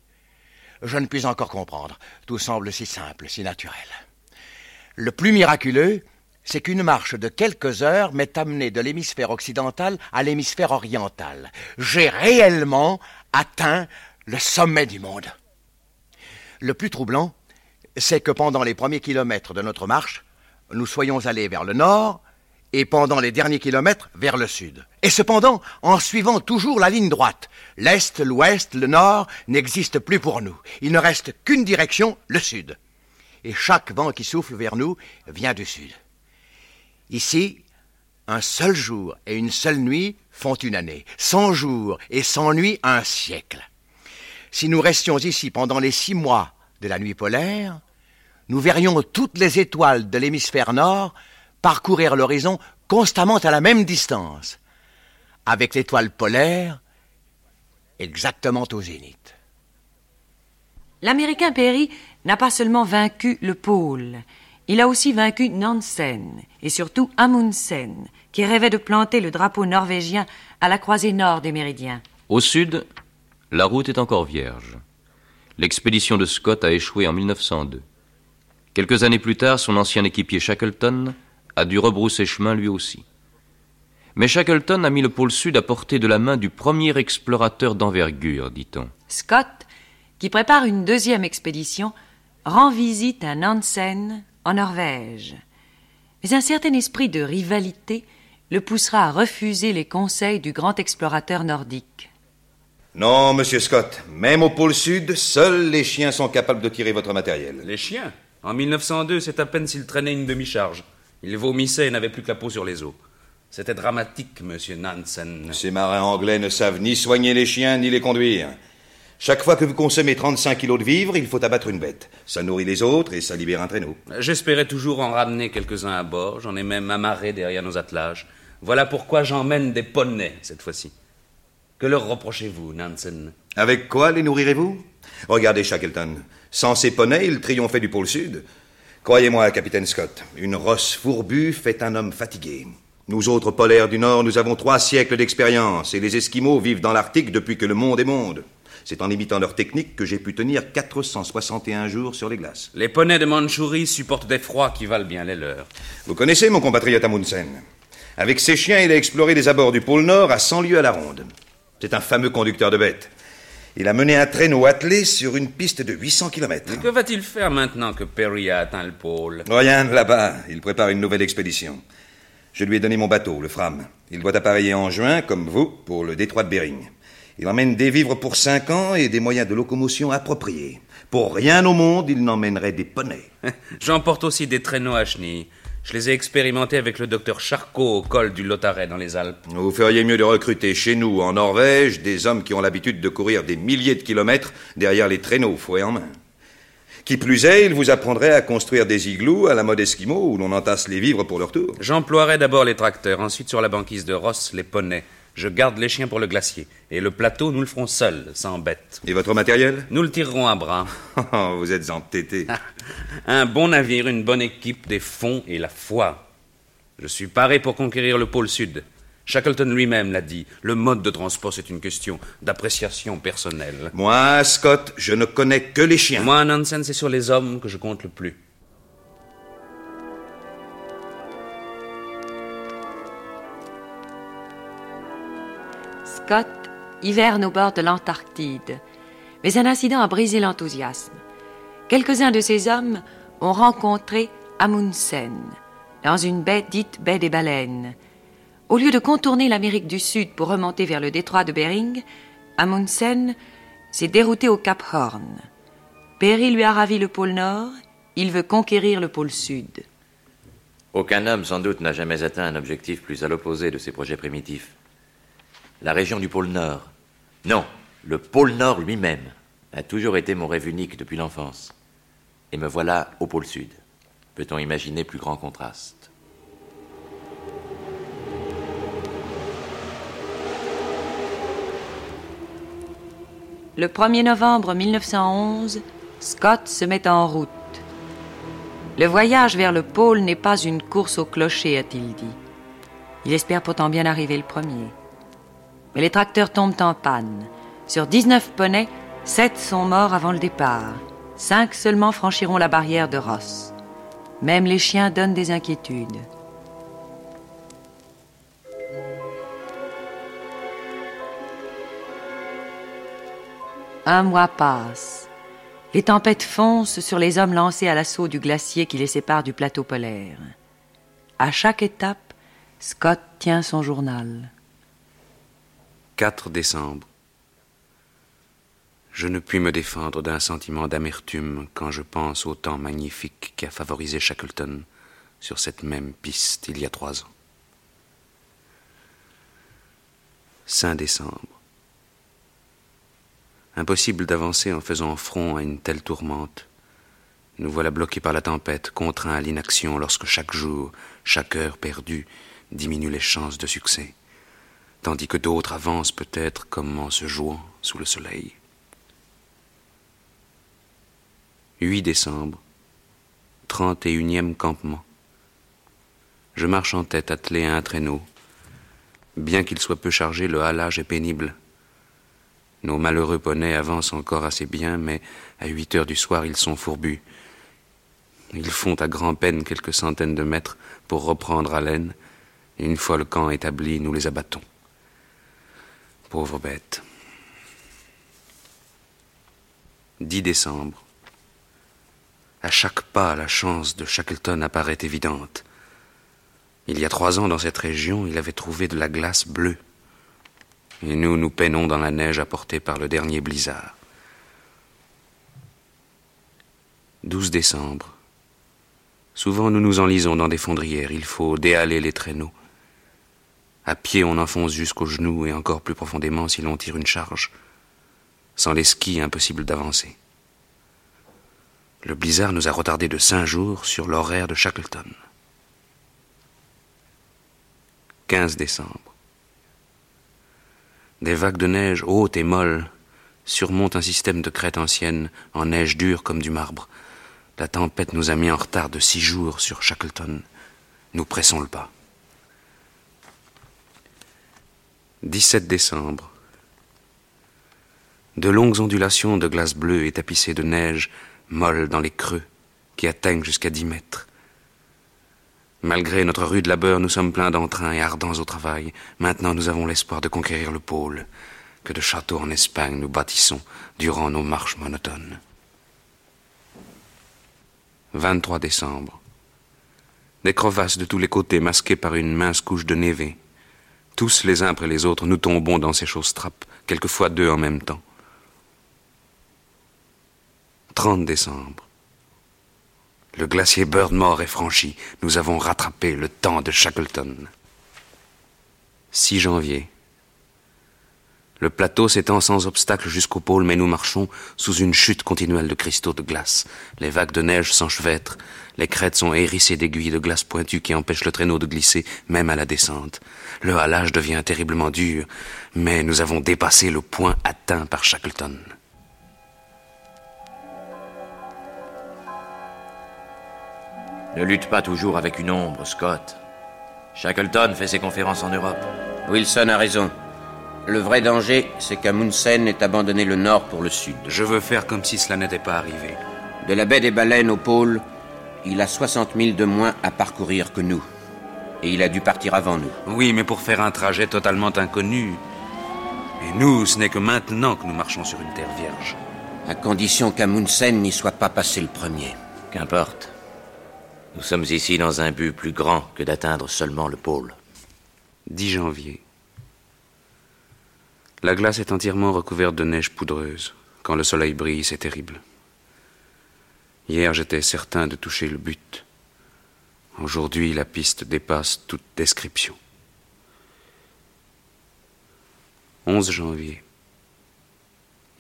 Speaker 9: Je ne puis encore comprendre. Tout semble si simple, si naturel. Le plus miraculeux, c'est qu'une marche de quelques heures m'est amenée de l'hémisphère occidental à l'hémisphère oriental. J'ai réellement atteint le sommet du monde. Le plus troublant, c'est que pendant les premiers kilomètres de notre marche, nous soyons allés vers le nord et pendant les derniers kilomètres vers le sud. Et cependant, en suivant toujours la ligne droite, l'est, l'ouest, le nord n'existent plus pour nous. Il ne reste qu'une direction, le sud. Et chaque vent qui souffle vers nous vient du sud. Ici, un seul jour et une seule nuit font une année, cent jours et cent nuits un siècle. Si nous restions ici pendant les six mois de la nuit polaire, nous verrions toutes les étoiles de l'hémisphère nord parcourir l'horizon constamment à la même distance, avec l'étoile polaire exactement au zénith.
Speaker 4: L'Américain Perry n'a pas seulement vaincu le pôle, il a aussi vaincu Nansen et surtout Amundsen, qui rêvait de planter le drapeau norvégien à la croisée nord des méridiens.
Speaker 5: Au sud, la route est encore vierge. L'expédition de Scott a échoué en 1902. Quelques années plus tard, son ancien équipier Shackleton a dû rebrousser chemin lui aussi. Mais Shackleton a mis le pôle sud à portée de la main du premier explorateur d'envergure, dit-on.
Speaker 4: Scott, qui prépare une deuxième expédition, rend visite à Nansen, en Norvège. Mais un certain esprit de rivalité le poussera à refuser les conseils du grand explorateur nordique.
Speaker 10: Non, monsieur Scott, même au pôle sud, seuls les chiens sont capables de tirer votre matériel.
Speaker 17: Les chiens? En 1902, c'est à peine s'ils traînaient une demi-charge. Ils vomissaient et n'avaient plus que la peau sur les os. C'était dramatique, monsieur Nansen.
Speaker 10: Ces marins anglais ne savent ni soigner les chiens ni les conduire. Chaque fois que vous consommez 35 kilos de vivres, il faut abattre une bête. Ça nourrit les autres et ça libère un traîneau.
Speaker 17: J'espérais toujours en ramener quelques-uns à bord. J'en ai même amarré derrière nos attelages. Voilà pourquoi j'emmène des poneys cette fois-ci. Que leur reprochez-vous, Nansen?
Speaker 10: Avec quoi les nourrirez-vous? Regardez Shackleton. Sans ces poneys, il triomphait du pôle sud. Croyez-moi, capitaine Scott, une rosse fourbue fait un homme fatigué. Nous autres polaires du Nord, nous avons trois siècles d'expérience, et les Esquimaux vivent dans l'Arctique depuis que le monde est monde. C'est en imitant leur technique que j'ai pu tenir 461 jours sur les glaces.
Speaker 17: Les poneys de Mandchourie supportent des froids qui valent bien les leurs.
Speaker 10: Vous connaissez mon compatriote Amundsen Avec ses chiens, il a exploré les abords du pôle Nord à 100 lieues à la ronde. C'est un fameux conducteur de bêtes. Il a mené un traîneau attelé sur une piste de 800 km.
Speaker 17: Que va-t-il faire maintenant que Perry a atteint le pôle?
Speaker 10: Rien là-bas. Il prépare une nouvelle expédition. Je lui ai donné mon bateau, le Fram. Il doit appareiller en juin, comme vous, pour le détroit de Bering. Il emmène des vivres pour cinq ans et des moyens de locomotion appropriés. Pour rien au monde, il n'emmènerait des poneys.
Speaker 17: J'emporte aussi des traîneaux à chenilles. Je les ai expérimentés avec le docteur Charcot au col du Lotaret dans les Alpes.
Speaker 10: Vous feriez mieux de recruter chez nous, en Norvège, des hommes qui ont l'habitude de courir des milliers de kilomètres derrière les traîneaux, fouet en main. Qui plus est, il vous apprendrait à construire des igloos à la mode esquimau où l'on entasse les vivres pour leur tour.
Speaker 17: J'emploierai d'abord les tracteurs, ensuite sur la banquise de Ross, les poneys. Je garde les chiens pour le glacier. Et le plateau, nous le ferons seuls, sans bête.
Speaker 10: Et votre matériel?
Speaker 17: Nous le tirerons à bras.
Speaker 10: Oh, vous êtes entêté.
Speaker 17: Un bon navire, une bonne équipe, des fonds et la foi. Je suis paré pour conquérir le pôle sud. Shackleton lui-même l'a dit. Le mode de transport, c'est une question d'appréciation personnelle.
Speaker 10: Moi, Scott, je ne connais que les chiens.
Speaker 17: Moi, Nansen, c'est sur les hommes que je compte le plus.
Speaker 4: Hiverne au bord de l'Antarctide. Mais un incident a brisé l'enthousiasme. Quelques-uns de ces hommes ont rencontré Amundsen dans une baie dite baie des baleines. Au lieu de contourner l'Amérique du Sud pour remonter vers le détroit de Bering, Amundsen s'est dérouté au Cap Horn. Perry lui a ravi le pôle Nord, il veut conquérir le pôle Sud.
Speaker 16: Aucun homme, sans doute, n'a jamais atteint un objectif plus à l'opposé de ses projets primitifs. La région du pôle Nord, non, le pôle Nord lui-même, a toujours été mon rêve unique depuis l'enfance. Et me voilà au pôle Sud. Peut-on imaginer plus grand contraste?
Speaker 4: Le 1er novembre 1911, Scott se met en route. Le voyage vers le pôle n'est pas une course au clocher, a-t-il dit. Il espère pourtant bien arriver le premier. Mais les tracteurs tombent en panne. Sur 19 poneys, 7 sont morts avant le départ. 5 seulement franchiront la barrière de Ross. Même les chiens donnent des inquiétudes. Un mois passe. Les tempêtes foncent sur les hommes lancés à l'assaut du glacier qui les sépare du plateau polaire. À chaque étape, Scott tient son journal.
Speaker 17: 4 décembre. Je ne puis me défendre d'un sentiment d'amertume quand je pense au temps magnifique qui a favorisé Shackleton sur cette même piste il y a trois ans. 5 décembre. Impossible d'avancer en faisant front à une telle tourmente. Nous voilà bloqués par la tempête, contraints à l'inaction lorsque chaque jour, chaque heure perdue diminue les chances de succès, tandis que d'autres avancent peut-être comme en se jouant sous le soleil. 8 décembre, 31e campement. Je marche en tête attelé à un traîneau. Bien qu'il soit peu chargé, le halage est pénible. Nos malheureux poneys avancent encore assez bien, mais à huit heures du soir, ils sont fourbus. Ils font à grand-peine quelques centaines de mètres pour reprendre haleine, une fois le camp établi, nous les abattons. Pauvres bêtes. 10 décembre. À chaque pas, la chance de Shackleton apparaît évidente. Il y a trois ans, dans cette région, il avait trouvé de la glace bleue et nous nous peinons dans la neige apportée par le dernier blizzard. 12 décembre. Souvent nous nous enlisons dans des fondrières, il faut déhaler les traîneaux. À pied on enfonce jusqu'aux genoux et encore plus profondément si l'on tire une charge. Sans les skis, impossible d'avancer. Le blizzard nous a retardé de cinq jours sur l'horaire de Shackleton. 15 décembre. Des vagues de neige hautes et molles surmontent un système de crêtes anciennes en neige dure comme du marbre. La tempête nous a mis en retard de six jours sur Shackleton. Nous pressons le pas. 17 décembre. De longues ondulations de glace bleue et tapissées de neige molle dans les creux qui atteignent jusqu'à dix mètres. Malgré notre rude labeur, nous sommes pleins d'entrain et ardents au travail. Maintenant, nous avons l'espoir de conquérir le pôle, que de châteaux en Espagne nous bâtissons durant nos marches monotones. 23 décembre. Des crevasses de tous les côtés masquées par une mince couche de névé. Tous les uns après les autres, nous tombons dans ces choses trappes, quelquefois deux en même temps. 30 décembre. Le glacier Birdmore est franchi. Nous avons rattrapé le temps de Shackleton. 6 janvier. Le plateau s'étend sans obstacle jusqu'au pôle, mais nous marchons sous une chute continuelle de cristaux de glace. Les vagues de neige s'enchevêtrent, les crêtes sont hérissées d'aiguilles de glace pointues qui empêchent le traîneau de glisser, même à la descente. Le halage devient terriblement dur, mais nous avons dépassé le point atteint par Shackleton.
Speaker 16: Ne lutte pas toujours avec une ombre, Scott. Shackleton fait ses conférences en Europe.
Speaker 8: Wilson a raison. Le vrai danger, c'est qu'Amundsen ait abandonné le nord pour le sud.
Speaker 17: Je veux faire comme si cela n'était pas arrivé.
Speaker 8: De la baie des baleines au pôle, il a 60 000 de moins à parcourir que nous. Et il a dû partir avant nous.
Speaker 17: Oui, mais pour faire un trajet totalement inconnu. Et nous, ce n'est que maintenant que nous marchons sur une terre vierge.
Speaker 8: À condition qu'Amundsen n'y soit pas passé le premier.
Speaker 16: Qu'importe. Nous sommes ici dans un but plus grand que d'atteindre seulement le pôle.
Speaker 17: 10 janvier. La glace est entièrement recouverte de neige poudreuse. Quand le soleil brille, c'est terrible. Hier, j'étais certain de toucher le but. Aujourd'hui, la piste dépasse toute description. 11 janvier.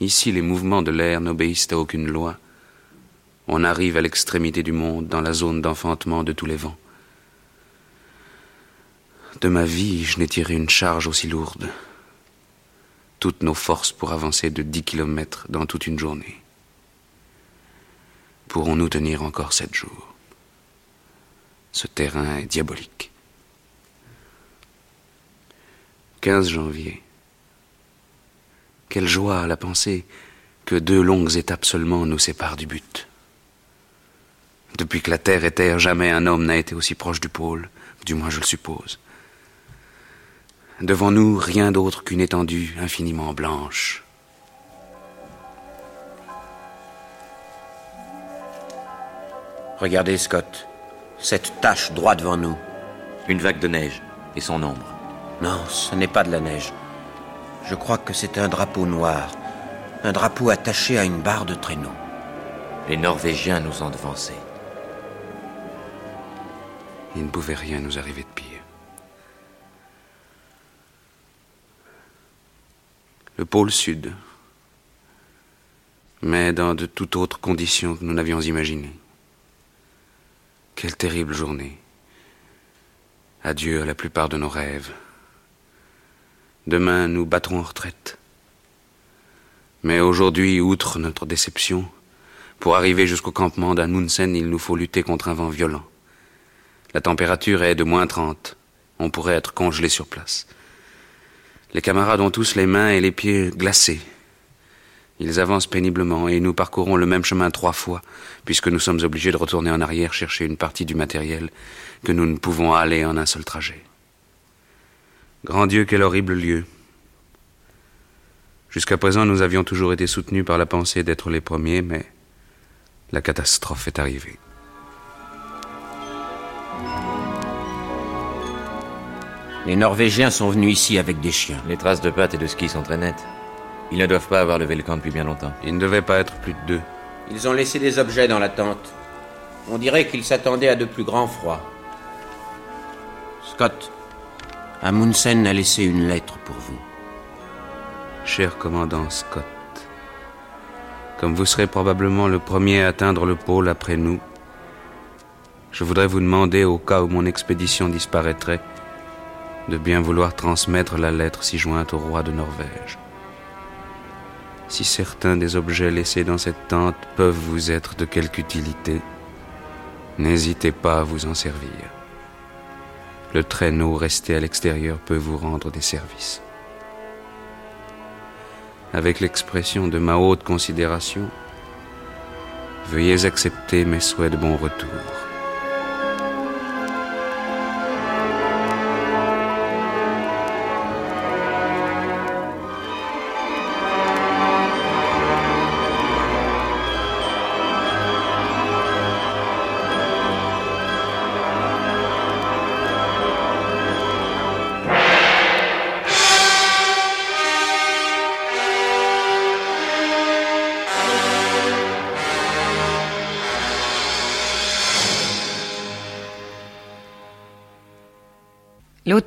Speaker 17: Ici, les mouvements de l'air n'obéissent à aucune loi. On arrive à l'extrémité du monde, dans la zone d'enfantement de tous les vents. De ma vie, je n'ai tiré une charge aussi lourde. Toutes nos forces pour avancer de dix kilomètres dans toute une journée. Pourrons-nous tenir encore sept jours? Ce terrain est diabolique. 15 janvier. Quelle joie à la pensée que deux longues étapes seulement nous séparent du but. Depuis que la Terre est terre, jamais un homme n'a été aussi proche du pôle, du moins je le suppose. Devant nous, rien d'autre qu'une étendue infiniment blanche.
Speaker 8: Regardez, Scott. Cette tache droit devant nous.
Speaker 16: Une vague de neige et son ombre.
Speaker 8: Non, ce n'est pas de la neige. Je crois que c'est un drapeau noir. Un drapeau attaché à une barre de traîneau.
Speaker 16: Les Norvégiens nous ont devancés.
Speaker 17: Il ne pouvait rien nous arriver de pire. Le pôle sud. Mais dans de toutes autres conditions que nous n'avions imaginées. Quelle terrible journée. Adieu la plupart de nos rêves. Demain, nous battrons en retraite. Mais aujourd'hui, outre notre déception, pour arriver jusqu'au campement d'Amundsen, il nous faut lutter contre un vent violent. La température est de moins 30. On pourrait être congelé sur place. Les camarades ont tous les mains et les pieds glacés. Ils avancent péniblement et nous parcourons le même chemin trois fois, puisque nous sommes obligés de retourner en arrière chercher une partie du matériel que nous ne pouvons aller en un seul trajet. Grand Dieu, quel horrible lieu. Jusqu'à présent, nous avions toujours été soutenus par la pensée d'être les premiers, mais la catastrophe est arrivée.
Speaker 8: Les Norvégiens sont venus ici avec des chiens.
Speaker 16: Les traces de pattes et de ski sont très nettes. Ils ne doivent pas avoir levé le camp depuis bien longtemps.
Speaker 17: Il ne devait pas être plus de deux.
Speaker 8: Ils ont laissé des objets dans la tente. On dirait qu'ils s'attendaient à de plus grands froids. Scott, Amundsen a laissé une lettre pour vous.
Speaker 17: Cher commandant Scott, comme vous serez probablement le premier à atteindre le pôle après nous, je voudrais vous demander, au cas où mon expédition disparaîtrait, de bien vouloir transmettre la lettre si jointe au roi de Norvège. Si certains des objets laissés dans cette tente peuvent vous être de quelque utilité, n'hésitez pas à vous en servir. Le traîneau resté à l'extérieur peut vous rendre des services. Avec l'expression de ma haute considération, veuillez accepter mes souhaits de bon retour.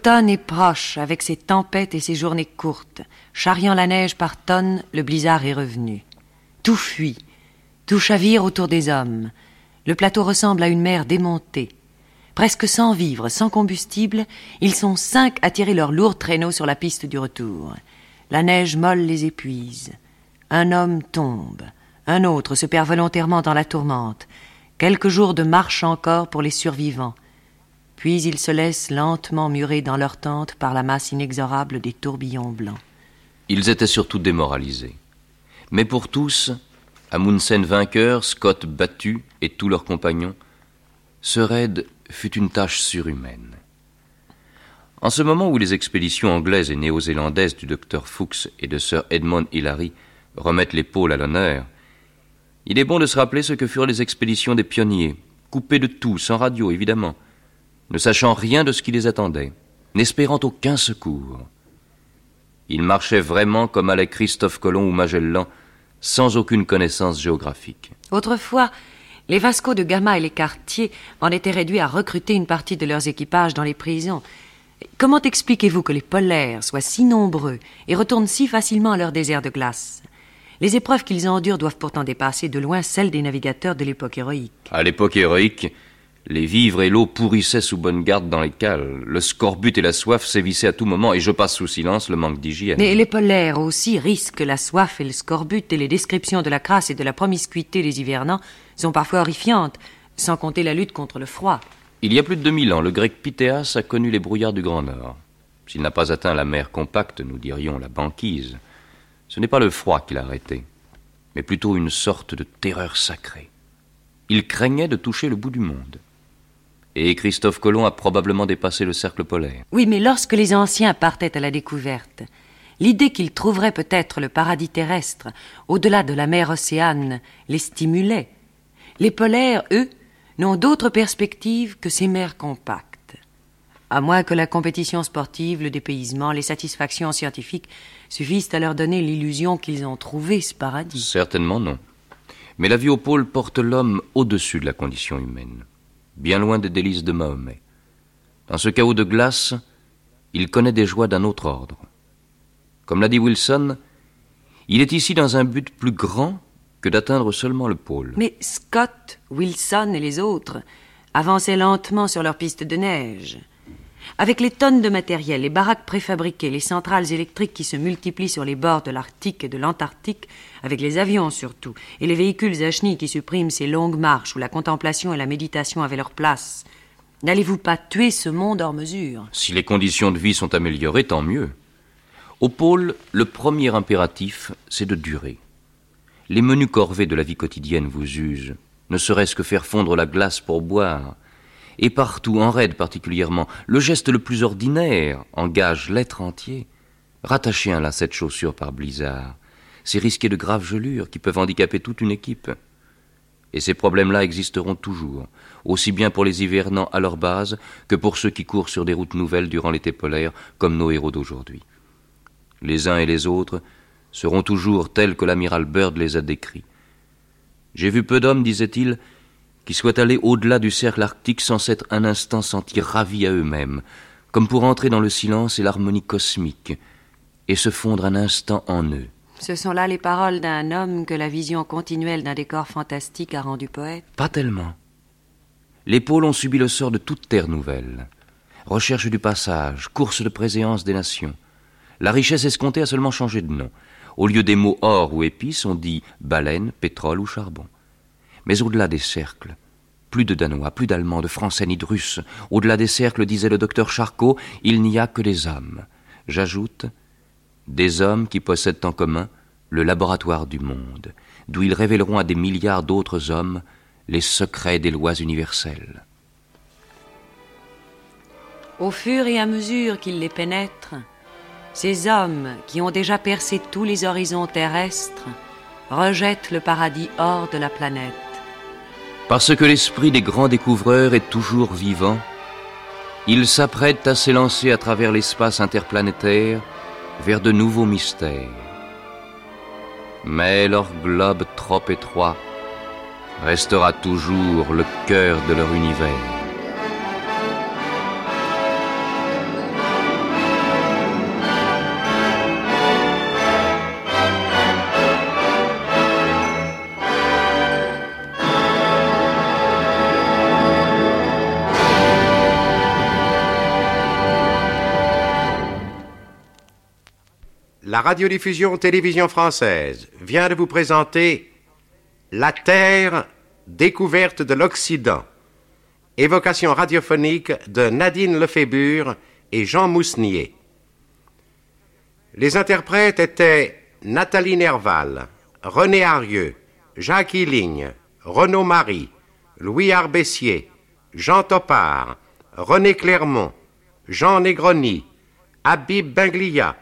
Speaker 4: L'automne est proche, avec ses tempêtes et ses journées courtes. Charriant la neige par tonnes, le blizzard est revenu. Tout fuit, tout chavire autour des hommes. Le plateau ressemble à une mer démontée. Presque sans vivre, sans combustible, ils sont cinq à tirer leurs lourds traîneaux sur la piste du retour. La neige molle les épuise. Un homme tombe, un autre se perd volontairement dans la tourmente. Quelques jours de marche encore pour les survivants. Puis ils se laissent lentement murer dans leur tente par la masse inexorable des tourbillons blancs.
Speaker 5: Ils étaient surtout démoralisés. Mais pour tous, Amundsen vainqueur, Scott battu et tous leurs compagnons, ce raid fut une tâche surhumaine. En ce moment où les expéditions anglaises et néo-zélandaises du docteur Fuchs et de Sir Edmond Hillary remettent pôles à l'honneur, Il est bon de se rappeler ce que furent les expéditions des pionniers, coupés de tout, sans radio évidemment, ne sachant rien de ce qui les attendait, n'espérant aucun secours. Ils marchaient vraiment comme allait Christophe Colomb ou Magellan, sans aucune connaissance géographique.
Speaker 4: Autrefois, les Vasco de Gama et les Cartier en étaient réduits à recruter une partie de leurs équipages dans les prisons. Comment expliquez-vous que les polaires soient si nombreux et retournent si facilement à leur désert de glace? Les épreuves qu'ils endurent doivent pourtant dépasser de loin celles des navigateurs de l'époque héroïque.
Speaker 5: À l'époque héroïque, les vivres et l'eau pourrissaient sous bonne garde dans les cales. Le scorbut et la soif sévissaient à tout moment, et je passe sous silence le manque d'hygiène.
Speaker 4: Mais les polaires aussi risquent la soif et le scorbut, et les descriptions de la crasse et de la promiscuité des hivernants sont parfois horrifiantes, sans compter la lutte contre le froid.
Speaker 5: Il y a plus de 2000 ans, le grec Pythéas a connu les brouillards du Grand Nord. S'il n'a pas atteint la mer compacte, nous dirions la banquise, ce n'est pas le froid qui l'a arrêté, mais plutôt une sorte de terreur sacrée. Il craignait de toucher le bout du monde. Et Christophe Colomb a probablement dépassé le cercle polaire.
Speaker 4: Oui, mais lorsque les anciens partaient à la découverte, l'idée qu'ils trouveraient peut-être le paradis terrestre, au-delà de la mer Océane, les stimulait. Les polaires, eux, n'ont d'autre perspective que ces mers compactes. À moins que la compétition sportive, le dépaysement, les satisfactions scientifiques suffisent à leur donner l'illusion qu'ils ont trouvé ce paradis.
Speaker 5: Certainement non. Mais la vie au pôle porte l'homme au-dessus de la condition humaine bien loin des délices de Mahomet. Dans ce chaos de glace, il connaît des joies d'un autre ordre. Comme l'a dit Wilson, il est ici dans un but plus grand que d'atteindre seulement le pôle.
Speaker 4: Mais Scott, Wilson et les autres avançaient lentement sur leur piste de neige. Avec les tonnes de matériel, les baraques préfabriquées, les centrales électriques qui se multiplient sur les bords de l'Arctique et de l'Antarctique, avec les avions surtout, et les véhicules à chenilles qui suppriment ces longues marches où la contemplation et la méditation avaient leur place, n'allez-vous pas tuer ce monde hors mesure?
Speaker 5: Si les conditions de vie sont améliorées, tant mieux. Au pôle, le premier impératif, c'est de durer. Les menus corvées de la vie quotidienne vous usent, ne serait-ce que faire fondre la glace pour boire, et partout, en raide particulièrement, le geste le plus ordinaire engage l'être entier. Rattacher un lacet de chaussure par blizzard, c'est risquer de graves gelures qui peuvent handicaper toute une équipe. Et ces problèmes-là existeront toujours, aussi bien pour les hivernants à leur base que pour ceux qui courent sur des routes nouvelles durant l'été polaire, comme nos héros d'aujourd'hui. Les uns et les autres seront toujours tels que l'amiral Byrd les a décrits. J'ai vu peu d'hommes, disait-il, qui soient allés au-delà du cercle arctique sans s'être un instant sentis ravis à eux-mêmes, comme pour entrer dans le silence et l'harmonie cosmique, et se fondre un instant en eux.
Speaker 4: Ce sont là les paroles d'un homme que la vision continuelle d'un décor fantastique a rendu poète
Speaker 5: Pas tellement. Les pôles ont subi le sort de toute terre nouvelle. Recherche du passage, course de préséance des nations. La richesse escomptée a seulement changé de nom. Au lieu des mots or ou épices, on dit baleine, pétrole ou charbon. Mais au-delà des cercles, plus de Danois, plus d'Allemands, de Français ni de Russes. Au-delà des cercles, disait le docteur Charcot, il n'y a que des hommes. J'ajoute, des hommes qui possèdent en commun le laboratoire du monde, d'où ils révéleront à des milliards d'autres hommes les secrets des lois universelles.
Speaker 4: Au fur et à mesure qu'ils les pénètrent, ces hommes qui ont déjà percé tous les horizons terrestres rejettent le paradis hors de la planète.
Speaker 5: Parce que l'esprit des grands découvreurs est toujours vivant, ils s'apprêtent à s'élancer à travers l'espace interplanétaire vers de nouveaux mystères. Mais leur globe trop étroit restera toujours le cœur de leur univers.
Speaker 3: La radiodiffusion télévision française vient de vous présenter La Terre, découverte de l'Occident. Évocation radiophonique de Nadine Lefébure et Jean Mousnier. Les interprètes étaient Nathalie Nerval, René Arieux, Jacques Hilligne, Renaud Marie, Louis Arbessier, Jean Topard, René Clermont, Jean Negroni, Habib Benglia,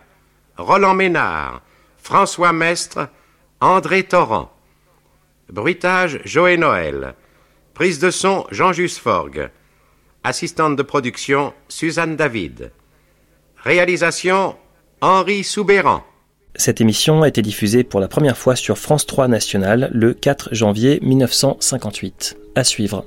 Speaker 3: Roland Ménard, François Mestre, André Torrent. Bruitage Joé Noël. Prise de son Jean-Just Forgue. Assistante de production Suzanne David. Réalisation Henri Soubéran.
Speaker 2: Cette émission a été diffusée pour la première fois sur France 3 National le 4 janvier 1958. À suivre.